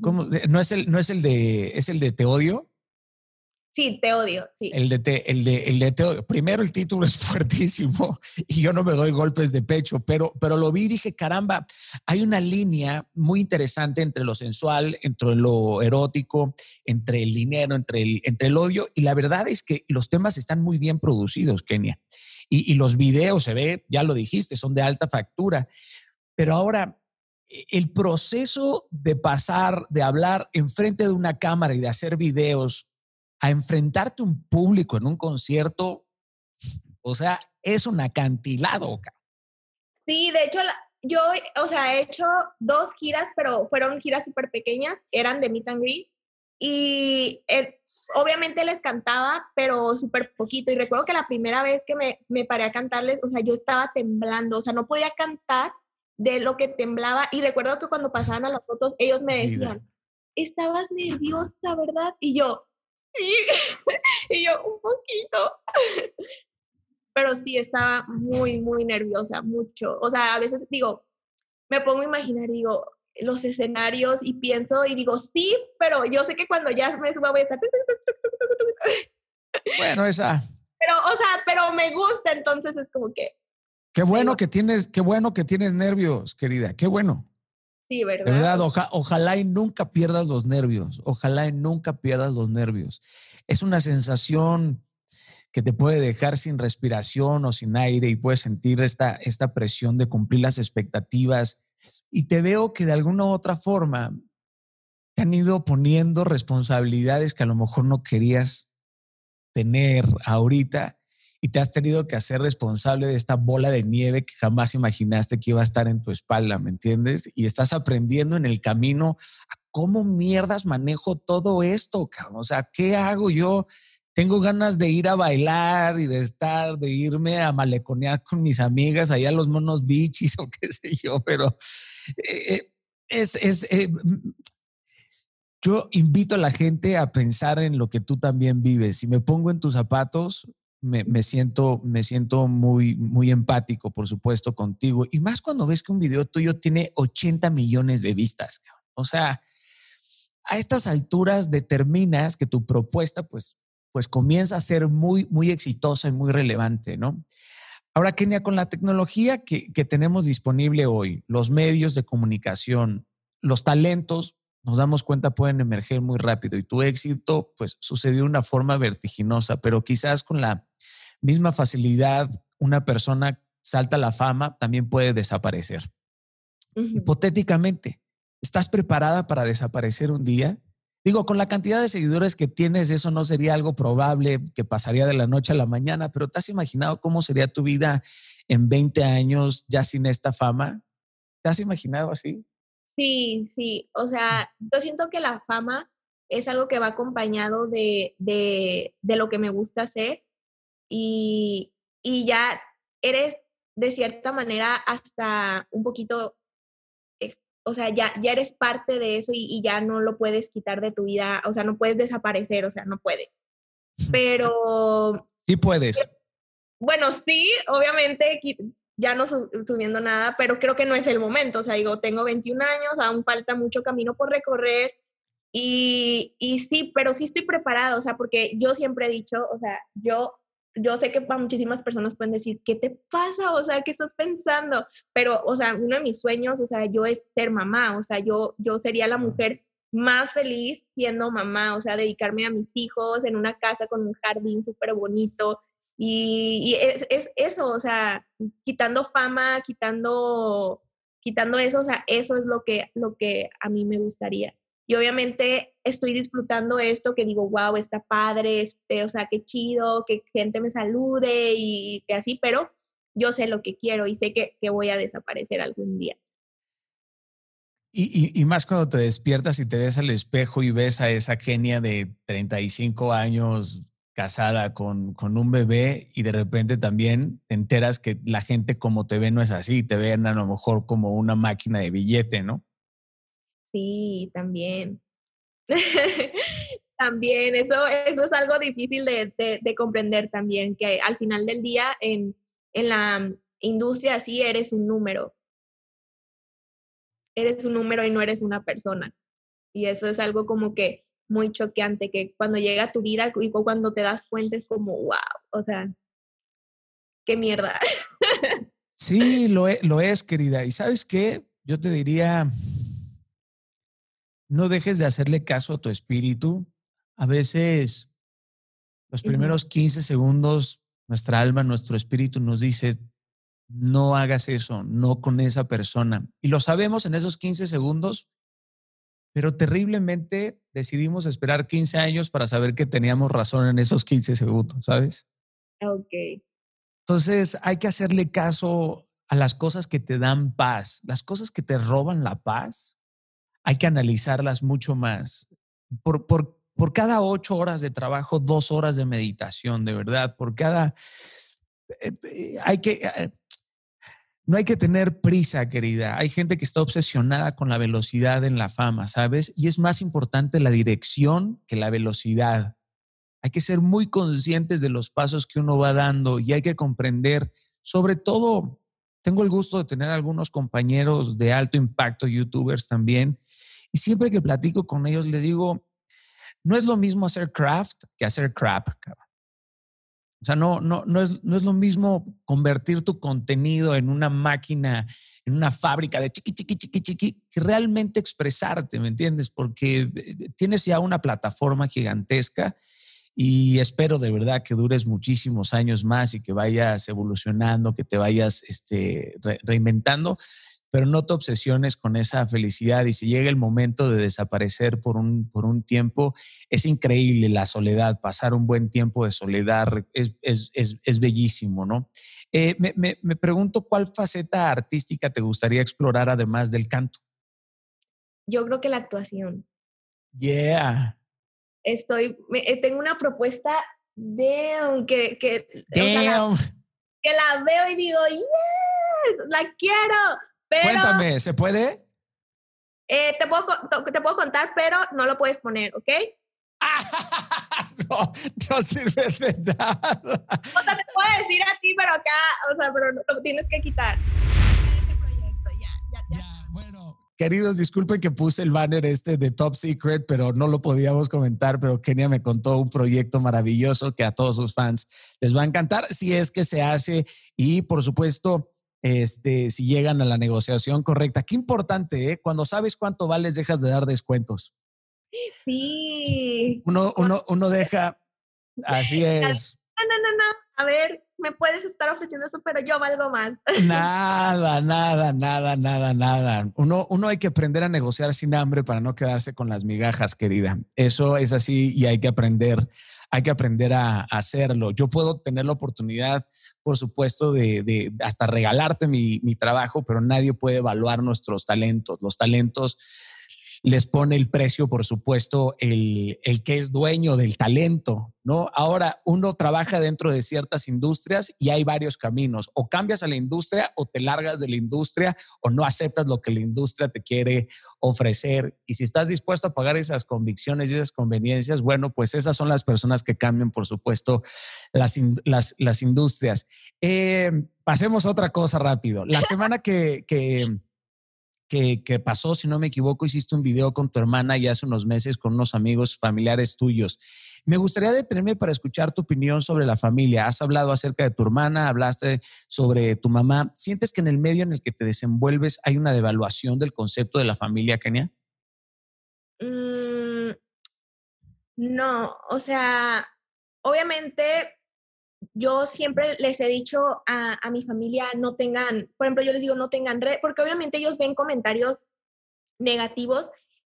[SPEAKER 1] ¿cómo? ¿No es el, no es el de, es el de Te odio?
[SPEAKER 2] Sí, te odio.
[SPEAKER 1] El de, te, el de, el de te odio. Primero el título es fuertísimo y yo no me doy golpes de pecho, pero, pero lo vi y dije, caramba, hay una línea muy interesante entre lo sensual, entre lo erótico, entre el dinero, entre el, entre el odio. Y la verdad es que los temas están muy bien producidos, Kenia. Y, los videos, se ve, ya lo dijiste, son de alta factura. Pero ahora, e, el proceso de pasar, de hablar enfrente de una cámara y de hacer videos, a enfrentarte a un público en un concierto, o sea, es un acantilado.
[SPEAKER 2] Sí, de hecho, yo, o sea, he hecho dos giras, pero fueron giras súper pequeñas, eran de meet and greet. Y el, obviamente les cantaba, pero súper poquito. Y recuerdo que la primera vez que me, me paré a cantarles, o sea, yo estaba temblando, o sea, no podía cantar de lo que temblaba. Y recuerdo que cuando pasaban a las fotos, ellos me decían, estabas nerviosa, ¿verdad? Y yo, sí, y yo, un poquito. Pero sí, estaba muy, muy nerviosa, mucho. O sea, a veces digo, me pongo a imaginar, digo, los escenarios y pienso y digo, sí, pero yo sé que cuando ya me suba voy a estar...
[SPEAKER 1] Bueno, esa...
[SPEAKER 2] Pero, o sea, pero me gusta, entonces es como que...
[SPEAKER 1] Qué bueno que tienes, qué bueno que tienes nervios, querida, qué bueno.
[SPEAKER 2] Sí, ¿verdad?
[SPEAKER 1] De verdad, ojalá y nunca pierdas los nervios, ojalá y nunca pierdas los nervios. Es una sensación que te puede dejar sin respiración o sin aire y puedes sentir esta, esta presión de cumplir las expectativas y te veo que de alguna u otra forma te han ido poniendo responsabilidades que a lo mejor no querías tener ahorita y te has tenido que hacer responsable de esta bola de nieve que jamás imaginaste que iba a estar en tu espalda, ¿me entiendes? Y estás aprendiendo en el camino a cómo mierdas manejo todo esto, O sea, ¿qué hago yo? Tengo ganas de ir a bailar y de estar, de irme a maleconear con mis amigas allá a los monos bichis o qué sé yo, pero eh, eh, es, es eh, mm, yo invito a la gente a pensar en lo que tú también vives. Si me pongo en tus zapatos, me, siento, me siento muy, muy empático, por supuesto, contigo. Y más cuando ves que un video tuyo tiene 80 millones de vistas. O sea, a estas alturas determinas que tu propuesta, pues, pues comienza a ser muy, muy exitosa y muy relevante, ¿no? Ahora, Kenia, con la tecnología que, que tenemos disponible hoy, los medios de comunicación, los talentos, nos damos cuenta pueden emerger muy rápido y tu éxito pues sucedió de una forma vertiginosa, pero quizás con la misma facilidad una persona salta a la fama también puede desaparecer. Hipotéticamente, ¿estás preparada para desaparecer un día? Digo, con la cantidad de seguidores que tienes, eso no sería algo probable que pasaría de la noche a la mañana, pero ¿te has imaginado cómo sería tu vida en 20 años ya sin esta fama? ¿Te has imaginado así?
[SPEAKER 2] Sí, sí, o sea, yo siento que la fama es algo que va acompañado de, de, de lo que me gusta hacer y, y, ya eres de cierta manera hasta un poquito, eh, o sea, ya, ya eres parte de eso y, y, ya no lo puedes quitar de tu vida, o sea, no puedes desaparecer, o sea, no puede. Pero...
[SPEAKER 1] Sí puedes.
[SPEAKER 2] Bueno, sí, obviamente ya no subiendo nada, pero creo que no es el momento. O sea, digo, tengo 21 años, aún falta mucho camino por recorrer. Y, y sí, pero sí estoy preparada, o sea, porque yo siempre he dicho, o sea, yo, yo sé que para muchísimas personas pueden decir, ¿qué te pasa? O sea, ¿qué estás pensando? Pero, o sea, uno de mis sueños, o sea, yo es ser mamá, o sea, yo, yo sería la mujer más feliz siendo mamá, o sea, dedicarme a mis hijos en una casa con un jardín súper bonito, y, es, eso, o sea, quitando fama, quitando, quitando eso, o sea, eso es lo que, lo que a mí me gustaría. Y obviamente estoy disfrutando esto que digo, wow, está padre, este, o sea, qué chido, que gente me salude y que así, pero yo sé lo que quiero y sé que, que voy a desaparecer algún día.
[SPEAKER 1] Y, y, más cuando te despiertas y te ves al espejo y ves a esa genia de 35 años casada con, con, un bebé y de repente también te enteras que la gente como te ve no es así, te ven a lo mejor como una máquina de billete, ¿no?
[SPEAKER 2] Sí, también. también, eso, eso es algo difícil de, de, comprender también, que al final del día en, en la industria sí eres un número. Eres un número y no eres una persona. Y eso es algo como que muy choqueante, que cuando llega a tu vida y cuando te das cuenta es como, wow, o sea, qué mierda.
[SPEAKER 1] Sí, lo es, lo es, querida. Y sabes qué, yo te diría, no dejes de hacerle caso a tu espíritu. A veces, los primeros 15 segundos, nuestra alma, nuestro espíritu nos dice, no hagas eso, no con esa persona. Y lo sabemos en esos 15 segundos, pero terriblemente decidimos esperar 15 años para saber que teníamos razón en esos 15 segundos, ¿sabes?
[SPEAKER 2] Ok.
[SPEAKER 1] Entonces hay que hacerle caso a las cosas que te dan paz, las cosas que te roban la paz, hay que analizarlas mucho más. Por, por, por cada ocho horas de trabajo, dos horas de meditación, de verdad, por cada... Eh, eh, hay que, eh, no hay que tener prisa, querida. Hay gente que está obsesionada con la velocidad en la fama, ¿sabes? Y es más importante la dirección que la velocidad. Hay que ser muy conscientes de los pasos que uno va dando y hay que comprender, sobre todo, tengo el gusto de tener algunos compañeros de alto impacto, youtubers también, y siempre que platico con ellos les digo, no es lo mismo hacer craft que hacer crap. O sea, no, no, no, es, no es lo mismo convertir tu contenido en una máquina, en una fábrica de chiqui, chiqui, chiqui, chiqui, que realmente expresarte, ¿me entiendes? Porque eh, tienes ya una plataforma gigantesca y espero de verdad que dures muchísimos años más y que vayas evolucionando, que te vayas este, reinventando pero no te obsesiones con esa felicidad y si llega el momento de desaparecer por un, por un tiempo, es increíble la soledad, pasar un buen tiempo de soledad es, es, es, es bellísimo, ¿no? Eh, me, me, me, pregunto cuál faceta artística te gustaría explorar además del canto.
[SPEAKER 2] Yo creo que la actuación.
[SPEAKER 1] Yeah.
[SPEAKER 2] Estoy, eh, tengo una propuesta de que, que,
[SPEAKER 1] Damn.
[SPEAKER 2] que la veo y digo, yes, la quiero
[SPEAKER 1] Cuéntame, ¿se puede?
[SPEAKER 2] Eh, te, puedo, te puedo contar, pero no lo puedes poner, ¿ok?
[SPEAKER 1] no, no sirve de nada.
[SPEAKER 2] O sea, te puedo decir a ti, pero acá, o sea, pero lo tienes que quitar. Este proyecto, ya, ya, ya.
[SPEAKER 1] bueno. Queridos, disculpen que puse el banner este de Top Secret, pero no lo podíamos comentar, pero Kenia me contó un proyecto maravilloso que a todos sus fans les va a encantar si es que se hace y por supuesto este, si llegan a la negociación correcta. Qué importante, ¿eh? Cuando sabes cuánto vales, dejas de dar descuentos.
[SPEAKER 2] Sí.
[SPEAKER 1] Uno, uno, uno deja, así es.
[SPEAKER 2] No, no, no, no. A ver, me puedes estar ofreciendo eso, pero yo valgo más.
[SPEAKER 1] Nada, nada, nada, nada, nada. Uno, uno hay que aprender a negociar sin hambre para no quedarse con las migajas, querida. Eso es así y hay que aprender, hay que aprender a, hacerlo. Yo puedo tener la oportunidad, por supuesto, de, de hasta regalarte mi, mi trabajo, pero nadie puede evaluar nuestros talentos. Los talentos les pone el precio, por supuesto, el, el, que es dueño del talento, ¿no? Ahora, uno trabaja dentro de ciertas industrias y hay varios caminos. O cambias a la industria o te largas de la industria o no aceptas lo que la industria te quiere ofrecer. Y si estás dispuesto a pagar esas convicciones y esas conveniencias, bueno, pues esas son las personas que cambian, por supuesto, las, las, las industrias. Eh, pasemos a otra cosa rápido. La semana que... que que, pasó, si no me equivoco, hiciste un video con tu hermana ya hace unos meses con unos amigos familiares tuyos. Me gustaría detenerme para escuchar tu opinión sobre la familia. Has hablado acerca de tu hermana, hablaste sobre tu mamá. ¿Sientes que en el medio en el que te desenvuelves hay una devaluación del concepto de la familia, Kenia?
[SPEAKER 2] Mm, no, o sea, obviamente yo siempre les he dicho a, mi familia, no tengan, por ejemplo, yo les digo, no tengan red, porque obviamente ellos ven comentarios negativos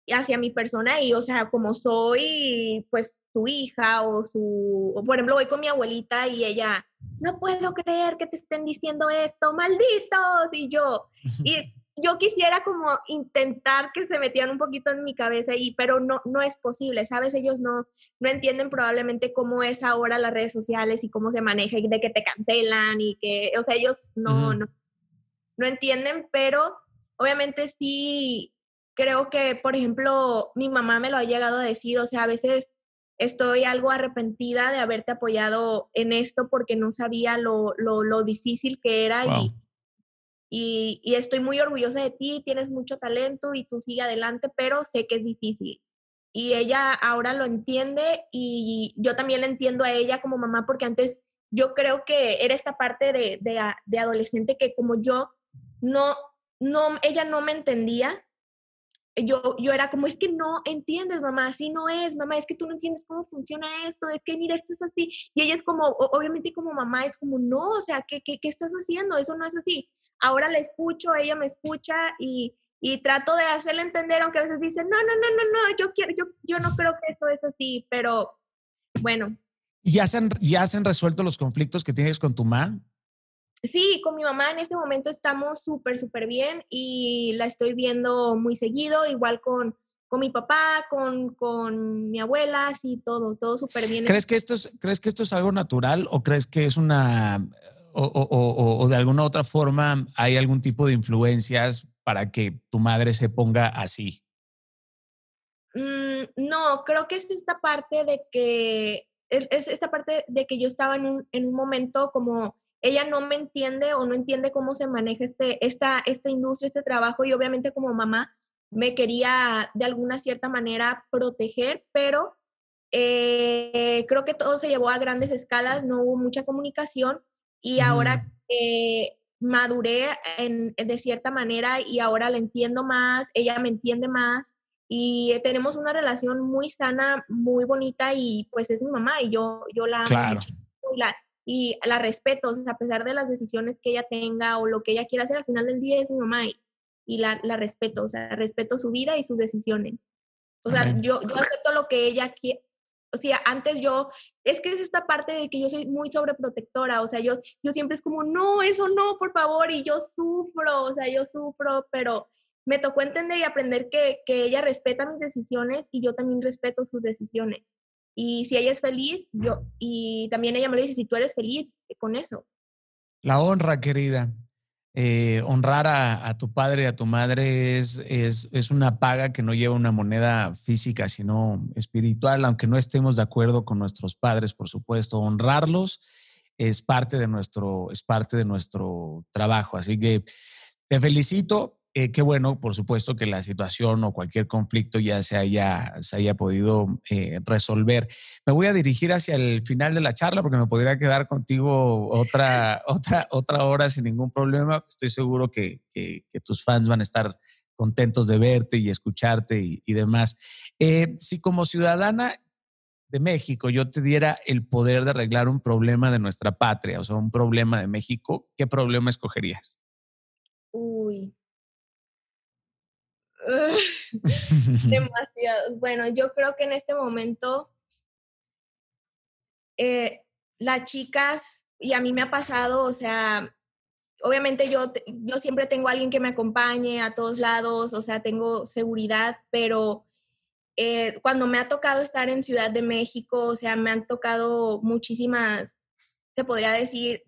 [SPEAKER 2] hacia mi persona y, o sea, como soy, pues, su hija o su, o por ejemplo, voy con mi abuelita y ella, no puedo creer que te estén diciendo esto, malditos, y yo, y yo quisiera como intentar que se metieran un poquito en mi cabeza y pero no no es posible, ¿sabes? Ellos no no entienden probablemente cómo es ahora las redes sociales y cómo se maneja y de que te cancelan y que, o sea, ellos no no no entienden, pero obviamente sí creo que, por ejemplo, mi mamá me lo ha llegado a decir, o sea, a veces estoy algo arrepentida de haberte apoyado en esto porque no sabía lo, lo, lo difícil que era y y, estoy muy orgullosa de ti, tienes mucho talento y tú sigue adelante, pero sé que es difícil. Y ella ahora lo entiende y yo también la entiendo a ella como mamá porque antes yo creo que era esta parte de, de, adolescente que como yo no, no, ella no me entendía. Yo, yo era como, es que no entiendes, mamá, así no es, mamá, es que tú no entiendes cómo funciona esto, es que mira, esto es así. Y ella es como, obviamente como mamá, es como, no, o sea, ¿qué, qué, qué estás haciendo? Eso no es así ahora la escucho, ella me escucha y, trato de hacerle entender, aunque a veces dice, no, no, no, no, no, yo, quiero, yo, yo no creo que esto es así, pero bueno.
[SPEAKER 1] ¿Y ya se, han, ya se han resuelto los conflictos que tienes con tu mamá?
[SPEAKER 2] Sí, con mi mamá en este momento estamos súper, súper bien y la estoy viendo muy seguido, igual con, con mi papá, con, con mi abuela, así todo, todo súper bien.
[SPEAKER 1] ¿Crees que, esto es, ¿Crees que esto es algo natural o crees que es una o, de alguna otra forma hay algún tipo de influencias para que tu madre se ponga así?
[SPEAKER 2] Mm, no, creo que es esta parte de que, es, esta parte de que yo estaba en un, en un, momento como ella no me entiende o no entiende cómo se maneja este, esta, esta industria, este trabajo y obviamente como mamá me quería de alguna cierta manera proteger, pero eh, creo que todo se llevó a grandes escalas, no hubo mucha comunicación y ahora que maduré en, de cierta manera y ahora la entiendo más, ella me entiende más y tenemos una relación muy sana, muy bonita y pues es mi mamá y yo, yo la amo y la, y la respeto, a pesar de las decisiones que ella tenga o lo que ella quiera hacer, al final del día es mi mamá y, y la, la, respeto, o sea, respeto su vida y sus decisiones. O sea, yo, yo acepto lo que ella o sea, antes yo, es que es esta parte de que yo soy muy sobreprotectora, o sea, yo, yo siempre es como, no, eso no, por favor, y yo sufro, o sea, yo sufro, pero me tocó entender y aprender que, que ella respeta mis decisiones y yo también respeto sus decisiones. Y si ella es feliz, yo, y también ella me dice, si tú eres feliz con eso.
[SPEAKER 1] La honra, querida. Eh, honrar a, tu padre y a tu madre es, es, es, una paga que no lleva una moneda física, sino espiritual, aunque no estemos de acuerdo con nuestros padres, por supuesto. Honrarlos es parte de nuestro, es parte de nuestro trabajo. Así que te felicito. Eh, qué bueno, por supuesto, que la situación o cualquier conflicto ya se haya, se haya podido eh, resolver. Me voy a dirigir hacia el final de la charla porque me podría quedar contigo otra, otra, otra hora sin ningún problema. Estoy seguro que, tus fans van a estar contentos de verte y escucharte y, demás. Eh, si como ciudadana de México yo te diera el poder de arreglar un problema de nuestra patria, o sea, un problema de México, ¿qué problema escogerías?
[SPEAKER 2] Uy. Demasiado. Bueno, yo creo que en este momento eh, las chicas, y a mí me ha pasado, o sea, obviamente yo, yo siempre tengo alguien que me acompañe a todos lados, o sea, tengo seguridad, pero eh, cuando me ha tocado estar en Ciudad de México, o sea, me han tocado muchísimas, se podría decir,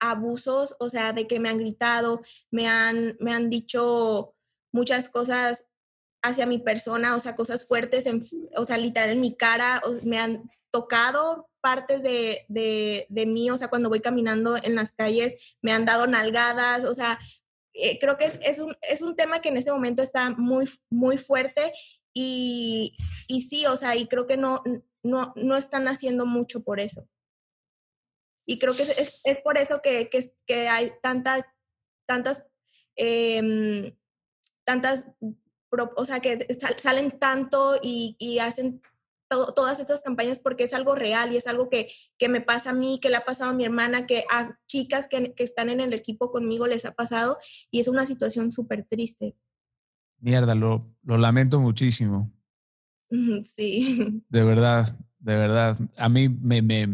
[SPEAKER 2] abusos, o sea, de que me han gritado, me han, me han dicho muchas cosas hacia mi persona, o sea, cosas fuertes, o sea, literal en mi cara, me han tocado partes de, de, mí, o sea, cuando voy caminando en las calles, me han dado nalgadas, o sea, eh, creo que es, es, un, es un tema que en este momento está muy, muy fuerte y, y sí, o sea, y creo que no, no, no están haciendo mucho por eso. Y creo que es, es por eso que, que, que hay tantas, tantas, eh, tantas, o sea, que salen tanto y, y hacen todas estas campañas porque es algo real y es algo que, que, me pasa a mí, que le ha pasado a mi hermana, que a chicas que, que están en el equipo conmigo les ha pasado y es una situación súper triste.
[SPEAKER 1] Mierda, lo, lo lamento muchísimo.
[SPEAKER 2] Sí.
[SPEAKER 1] De verdad, de verdad. A mí me, me,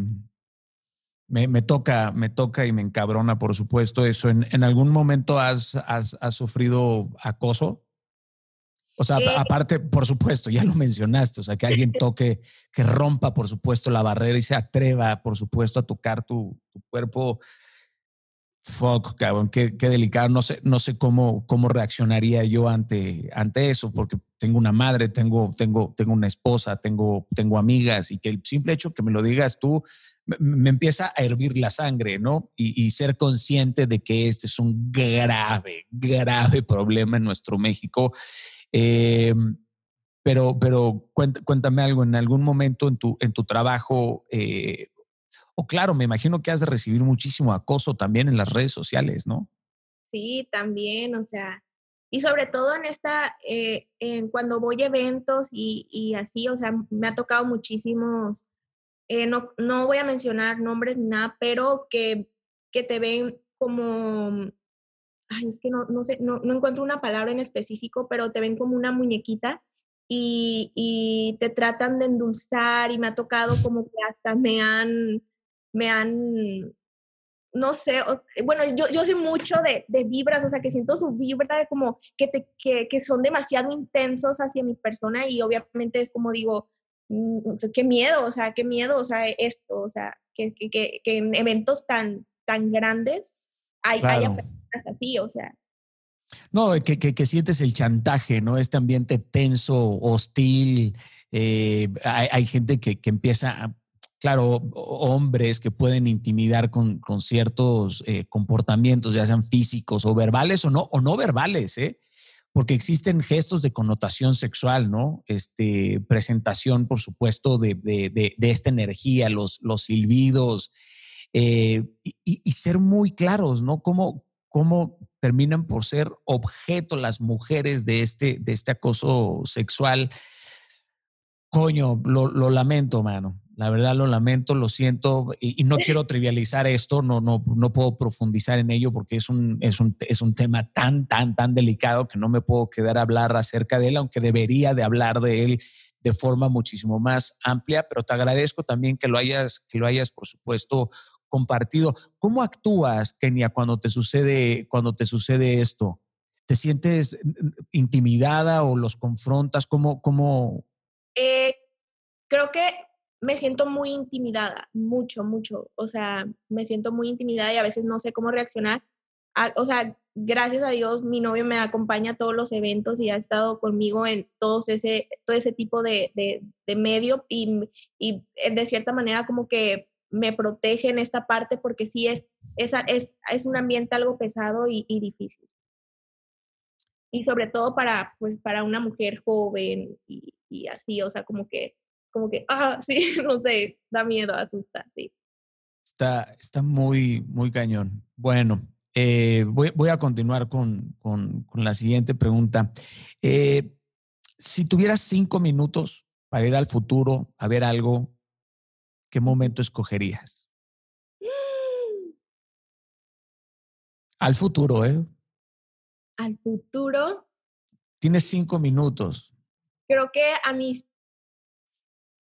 [SPEAKER 1] me, toca, me toca y me encabrona, por supuesto, eso. ¿En, en algún momento has, has, sufrido acoso? O sea, eh, aparte, por supuesto, ya lo mencionaste, o sea, que alguien toque, que rompa, por supuesto, la barrera y se atreva, por supuesto, a tocar tu, tu cuerpo fuck, cabrón, qué, delicado. No sé, no sé cómo, cómo reaccionaría yo ante, ante eso, porque tengo una madre, tengo, tengo, tengo una esposa, tengo, tengo amigas y que el simple hecho que me lo digas tú me, empieza a hervir la sangre, ¿no? Y, ser consciente de que este es un grave, grave problema en nuestro México. Em, pero, pero cuéntame algo, en algún momento en tu, en tu trabajo eh, o claro, me imagino que has de recibir muchísimo acoso también en las redes sociales, ¿no?
[SPEAKER 2] Sí, también, o sea, y sobre todo en esta, eh, en cuando voy a eventos y, así, o sea, me ha tocado muchísimos, eh, no, no voy a mencionar nombres ni nada, pero que, que te ven como, ay, es que no, no sé, no, encuentro una palabra en específico, pero te ven como una muñequita y, y, te tratan de endulzar y me ha tocado como que hasta me han me han, no sé, bueno, yo, yo soy mucho de, de, vibras, o sea, que siento su vibra de como que, te, que, que, son demasiado intensos hacia mi persona y obviamente es como digo, mm, qué miedo, o sea, qué miedo, o sea, esto, o sea, que, que, que en eventos tan, tan grandes hay, haya personas así, o sea.
[SPEAKER 1] No, que, que, sientes el chantaje, ¿no? Este ambiente tenso, hostil. Eh, hay, hay, gente que, que empieza a claro, hombres que pueden intimidar con, ciertos eh, comportamientos, ya sean físicos o verbales o no, o no verbales, ¿eh? porque existen gestos de connotación sexual, ¿no? Este, presentación, por supuesto, de, esta energía, los, los silbidos, eh, y, ser muy claros, ¿no? Cómo, cómo terminan por ser objeto las mujeres de este, de este acoso sexual. Coño, lo, lo lamento, mano. La verdad lo lamento, lo siento y, no quiero trivializar esto, no, no, no puedo profundizar en ello porque es un, es, un, es un tema tan, tan, tan delicado que no me puedo quedar a hablar acerca de él, aunque debería de hablar de él de forma muchísimo más amplia, pero te agradezco también que lo hayas, que lo hayas, por supuesto, compartido. ¿Cómo actúas, Kenia, cuando te sucede, cuando te sucede esto? ¿Te sientes intimidada o los confrontas? ¿Cómo? cómo...
[SPEAKER 2] Eh, creo que me siento muy intimidada, mucho, mucho. O sea, me siento muy intimidada y a veces no sé cómo reaccionar. o sea, gracias a Dios, mi novio me acompaña a todos los eventos y ha estado conmigo en todos ese, todo ese tipo de, de, medio y, y, de cierta manera como que me protege en esta parte porque sí es, es, es, es un ambiente algo pesado y, y, difícil. Y sobre todo para, pues, para una mujer joven y, y así, o sea, como que, como que, ah, sí, no sé, da miedo, asusta, sí.
[SPEAKER 1] Está, está muy, muy cañón. Bueno, eh, voy, a continuar con, la siguiente pregunta. Eh, si tuvieras cinco minutos para ir al futuro a ver algo, ¿qué momento escogerías? Al futuro, ¿eh?
[SPEAKER 2] Al futuro.
[SPEAKER 1] Tienes cinco minutos.
[SPEAKER 2] Creo que a mis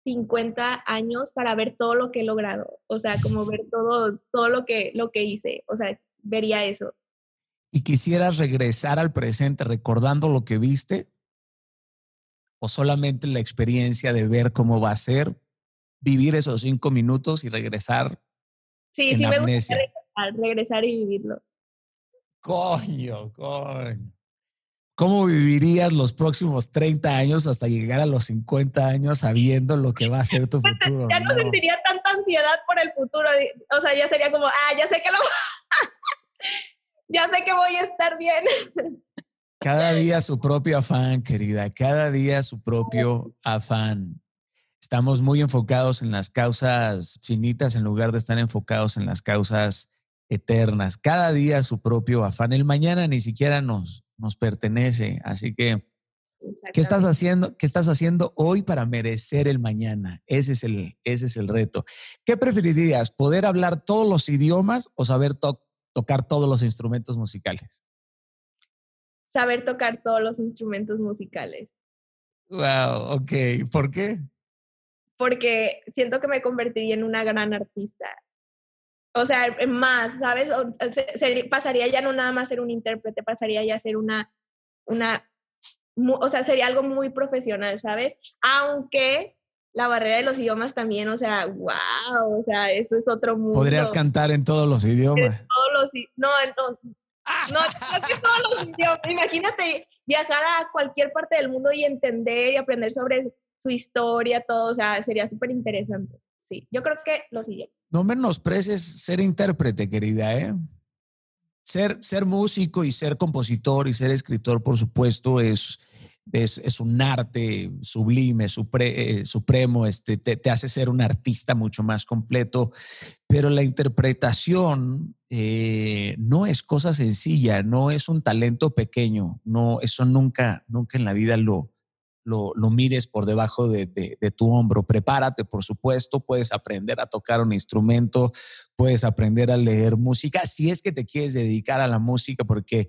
[SPEAKER 2] 50 años para ver todo lo que he logrado, o sea, como ver todo, todo lo que, lo que hice, o sea, vería eso.
[SPEAKER 1] ¿Y quisieras regresar al presente recordando lo que viste? ¿O solamente la experiencia de ver cómo va a ser, vivir esos cinco minutos y regresar?
[SPEAKER 2] Sí, sí, me gusta regresar, y vivirlo.
[SPEAKER 1] Coño, coño. ¿Cómo vivirías los próximos 30 años hasta llegar a los 50 años sabiendo lo que va a ser tu futuro?
[SPEAKER 2] ya no, sentiría tanta ansiedad por el futuro. O sea, ya sería como, ah, ya sé que lo... ya sé que voy a estar bien.
[SPEAKER 1] Cada día su propio afán, querida, cada día su propio afán. Estamos muy enfocados en las causas finitas en lugar de estar enfocados en las causas eternas. Cada día su propio afán. El mañana ni siquiera nos, nos pertenece. Así que, ¿qué estás haciendo? ¿Qué estás haciendo hoy para merecer el mañana? Ese es el, ese es el reto. ¿Qué preferirías? ¿Poder hablar todos los idiomas o saber tocar tocar todos los instrumentos musicales?
[SPEAKER 2] Saber tocar todos los instrumentos musicales.
[SPEAKER 1] Wow, ok. ¿Por qué?
[SPEAKER 2] Porque siento que me convertiría en una gran artista. O sea, más, ¿sabes? pasaría ya no nada más ser un intérprete, pasaría ya a ser una, una, o sea, sería algo muy profesional, ¿sabes? Aunque la barrera de los idiomas también, o sea, wow, o sea, eso es otro mundo.
[SPEAKER 1] Podrías cantar en todos los idiomas.
[SPEAKER 2] todos los, no, no, no, que todos los idiomas. Imagínate viajar a cualquier parte del mundo y entender y aprender sobre su historia, todo, o sea, sería súper interesante. Sí, yo creo que los idiomas.
[SPEAKER 1] No menosprecies ser intérprete, querida, ¿eh? Ser, ser músico y ser compositor y ser escritor, por supuesto, es es, un arte sublime, eh, supremo, este, te, hace ser un artista mucho más completo, pero la interpretación eh, no es cosa sencilla, no es un talento pequeño, no, eso nunca, nunca en la vida lo, lo, mires por debajo de, tu hombro. Prepárate, por supuesto, puedes aprender a tocar un instrumento, puedes aprender a leer música, si es que te quieres dedicar a la música, porque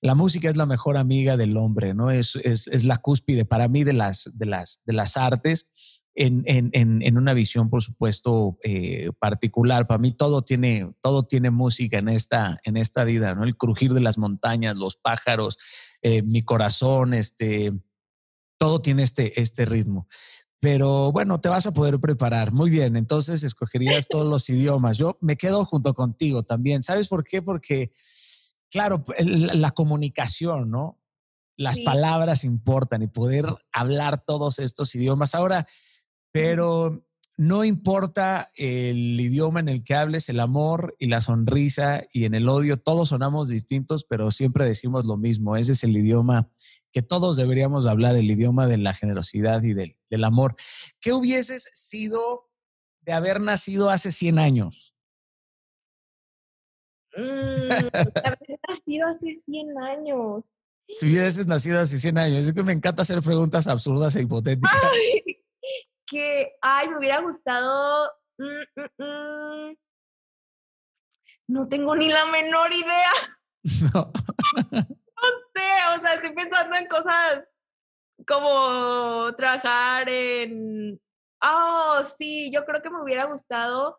[SPEAKER 1] la música es la mejor amiga del hombre, ¿no? Es, es, la cúspide para mí de las, de las, de las artes. En, en, en, una visión, por supuesto, eh, particular. Para mí todo tiene, todo tiene música en esta, en esta vida, ¿no? El crujir de las montañas, los pájaros, eh, mi corazón, este, todo tiene este, este ritmo. Pero bueno, te vas a poder preparar. Muy bien, entonces escogerías todos los idiomas. Yo me quedo junto contigo también. ¿Sabes por qué? Porque claro, la comunicación, ¿no? Las palabras importan y poder hablar todos estos idiomas. Ahora, pero no importa el idioma en el que hables, el amor y la sonrisa y en el odio, todos sonamos distintos, pero siempre decimos lo mismo. Ese es el idioma que todos deberíamos hablar, el idioma de la generosidad y del, del amor. ¿Qué hubieses sido de haber nacido hace 100 años?
[SPEAKER 2] Mm, haber nacido hace 100 años.
[SPEAKER 1] Si hubieses nacido hace 100 años, es que me encanta hacer preguntas absurdas e hipotéticas.
[SPEAKER 2] que, ay, me hubiera gustado. Mm, mm, no tengo ni la menor idea. No. sé, o sea, estoy pensando en cosas como trabajar en. Oh, sí, yo creo que me hubiera gustado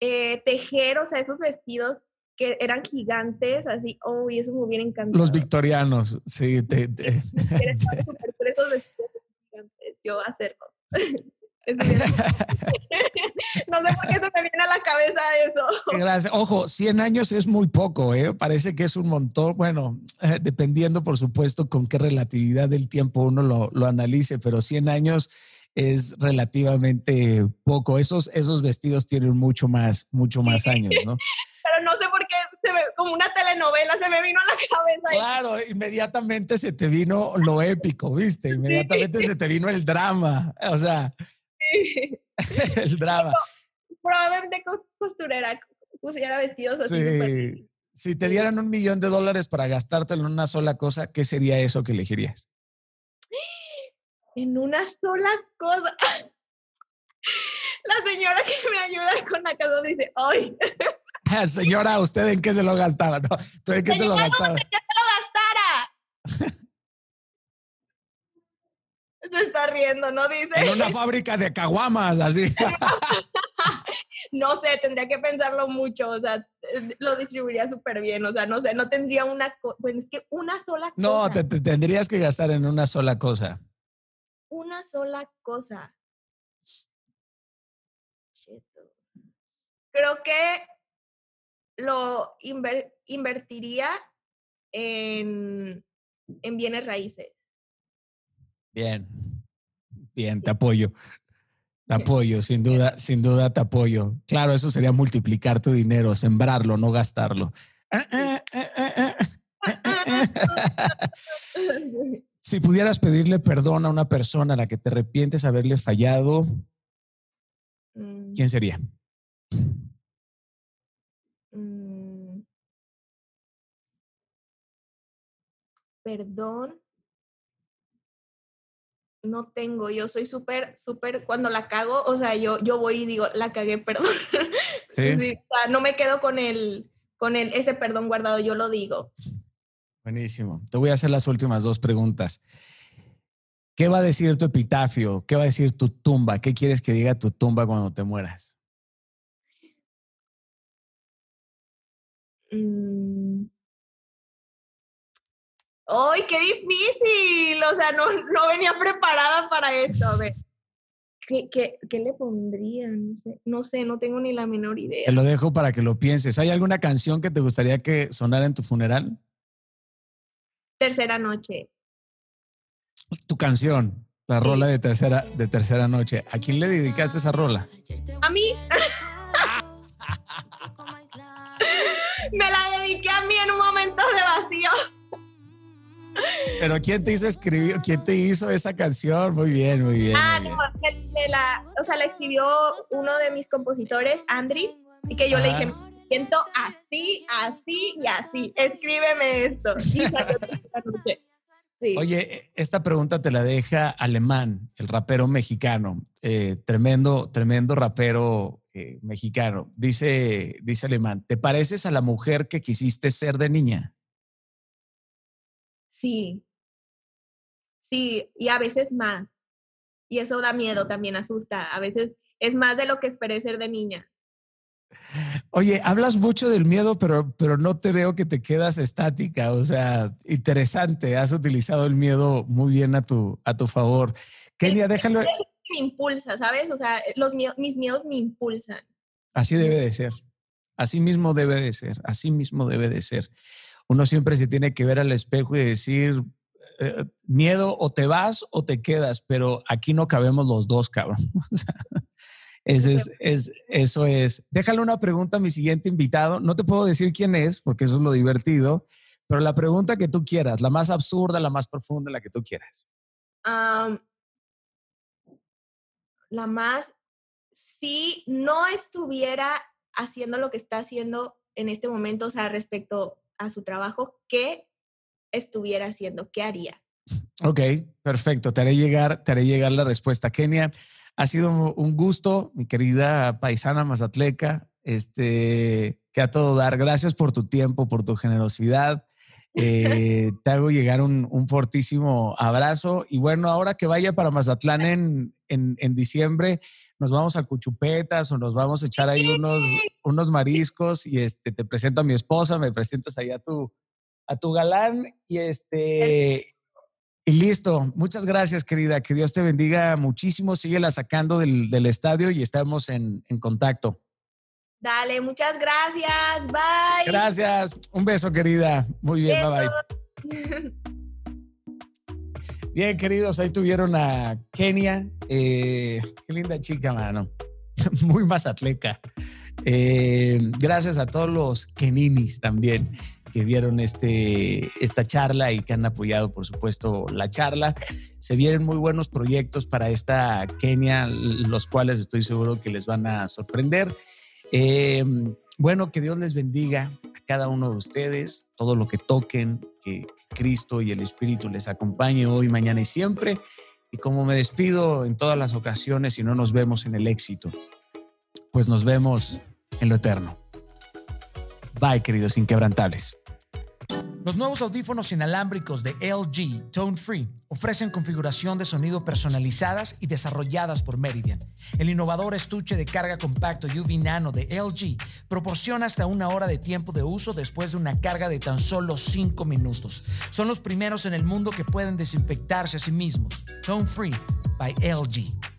[SPEAKER 2] eh, tejer, o sea, esos vestidos que eran gigantes, así, oh, y eso me hubiera encantado.
[SPEAKER 1] Los victorianos, sí. Te,
[SPEAKER 2] yo hacerlo. no sé por qué se me viene a la cabeza eso.
[SPEAKER 1] Gracias. Ojo, 100 años es muy poco, ¿eh? Parece que es un montón. Bueno, eh, dependiendo, por supuesto, con qué relatividad del tiempo uno lo, lo analice, pero 100 años es relativamente poco. Esos, esos vestidos tienen mucho más, mucho más años, ¿no?
[SPEAKER 2] Pero no sé por qué, se me, como una telenovela se me vino a la cabeza.
[SPEAKER 1] Claro, inmediatamente se te vino lo épico, ¿viste? Inmediatamente se te vino el drama, o sea, el drama.
[SPEAKER 2] Probablemente costurera, pusiera vestidos así.
[SPEAKER 1] Sí. Si te dieran un millón de dólares para gastártelo en una sola cosa, ¿qué sería eso que elegirías?
[SPEAKER 2] en una sola cosa. La señora que me ayuda con la casa dice, ¡ay!
[SPEAKER 1] Señora, ¿usted en qué se lo gastaba? No, ¿Tú en qué te lo gastaba?
[SPEAKER 2] ¿En qué se lo gastara? Se está riendo, ¿no? Dice.
[SPEAKER 1] En una fábrica de caguamas, así.
[SPEAKER 2] no sé, tendría que pensarlo mucho, o sea, lo distribuiría súper bien, o sea, no sé, no tendría una, bueno, es que una sola cosa.
[SPEAKER 1] No, te tendrías que gastar en una sola cosa
[SPEAKER 2] una sola cosa. Creo que lo invertiría en, en, bienes raíces.
[SPEAKER 1] Bien, bien, te apoyo. Te apoyo, sin duda, sin duda te apoyo. Claro, eso sería multiplicar tu dinero, sembrarlo, no gastarlo. Si pudieras pedirle perdón a una persona a la que te arrepientes haberle fallado, mm. ¿quién sería?
[SPEAKER 2] Mm. Perdón. No tengo, yo soy súper, súper, cuando la cago, o sea, yo, yo voy y digo, la cagué, perdón. ¿Sí? no me quedo con el, con el, ese perdón guardado, yo lo digo.
[SPEAKER 1] Buenísimo. Te voy a hacer las últimas dos preguntas. ¿Qué va a decir tu epitafio? ¿Qué va a decir tu tumba? ¿Qué quieres que diga tu tumba cuando te mueras?
[SPEAKER 2] Mm. ¡Ay, qué difícil! O sea, no, no venía preparada para esto. A ver. ¿Qué, qué, qué le pondría? No sé, no sé, no tengo ni la menor idea.
[SPEAKER 1] Te lo dejo para que lo pienses. ¿Hay alguna canción que te gustaría que sonara en tu funeral?
[SPEAKER 2] Tercera noche.
[SPEAKER 1] Tu canción, la rola de tercera, de tercera noche. ¿A quién le dedicaste esa rola?
[SPEAKER 2] A mí. Me la dediqué a mí en un momento de vacío.
[SPEAKER 1] Pero ¿quién te hizo escribir? ¿Quién te hizo esa canción? Muy bien, muy bien.
[SPEAKER 2] Ah, no, la, o sea, la escribió uno de mis compositores, Andri, y que yo le dije, siento así, así y así. Escríbeme esto.
[SPEAKER 1] Oye, esta pregunta te la deja Alemán, el rapero mexicano, eh, tremendo, tremendo rapero eh, mexicano. Dice, dice Alemán, ¿te pareces a la mujer que quisiste ser de niña?
[SPEAKER 2] Sí, sí, y a veces más. Y eso da miedo, también asusta. A veces es más de lo que esperé ser de niña.
[SPEAKER 1] Oye, hablas mucho del miedo, pero, pero no te veo que te quedas estática. O sea, interesante. Has utilizado el miedo muy bien a tu, a tu favor. Kenia, déjalo.
[SPEAKER 2] Me impulsa, ¿sabes? O sea, los mis miedos me impulsan.
[SPEAKER 1] Así debe de ser. Así mismo debe de ser. Así mismo debe de ser. Uno siempre se tiene que ver al espejo y decir, eh, miedo o te vas o te quedas, pero aquí no cabemos los dos, cabrón. es, es, eso es. Déjale una pregunta a mi siguiente invitado. No te puedo decir quién es, porque eso es lo divertido, pero la pregunta que tú quieras, la más absurda, la más profunda, la que tú quieras.
[SPEAKER 2] la más, si no estuviera haciendo lo que está haciendo en este momento, o sea, respecto a su trabajo, ¿qué estuviera haciendo? ¿Qué haría?
[SPEAKER 1] Ok, perfecto. Te haré llegar, te haré llegar la respuesta, Kenia. Ha sido un gusto, mi querida paisana mazatleca, este, que a todo dar. Gracias por tu tiempo, por tu generosidad. Eh, te hago llegar un, fortísimo abrazo. Y bueno, ahora que vaya para Mazatlán en, en, diciembre, nos vamos a Cuchupetas o nos vamos a echar ahí unos, unos mariscos y este, te presento a mi esposa, me presentas ahí a tu, a tu galán y este y listo. Muchas gracias, querida. Que Dios te bendiga muchísimo. Síguela sacando del, estadio y estamos en, contacto.
[SPEAKER 2] Dale, muchas gracias. Bye.
[SPEAKER 1] Gracias. Un beso, querida. Muy bien, bye bye. Bien, queridos, ahí tuvieron a Kenia. Eh, qué linda chica, mano. Muy mazatleca. Eh, gracias a todos los Keninis también que vieron este, esta charla y que han apoyado, por supuesto, la charla. Se vienen muy buenos proyectos para esta Kenia, los cuales estoy seguro que les van a sorprender. Eh, bueno, que Dios les bendiga a cada uno de ustedes, todo lo que toquen, que Cristo y el Espíritu les acompañe hoy, mañana y siempre. Y como me despido en todas las ocasiones y no nos vemos en el éxito, pues nos vemos en lo eterno. Bye, queridos inquebrantables. Los nuevos audífonos inalámbricos de LG Tone Free ofrecen configuración de sonido personalizadas y desarrolladas por Meridian. El innovador estuche de carga compacto UV Nano de LG proporciona hasta una hora de tiempo de uso después de una carga de tan solo 5 minutos. Son los primeros en el mundo que pueden desinfectarse a sí mismos. Tone Free by LG.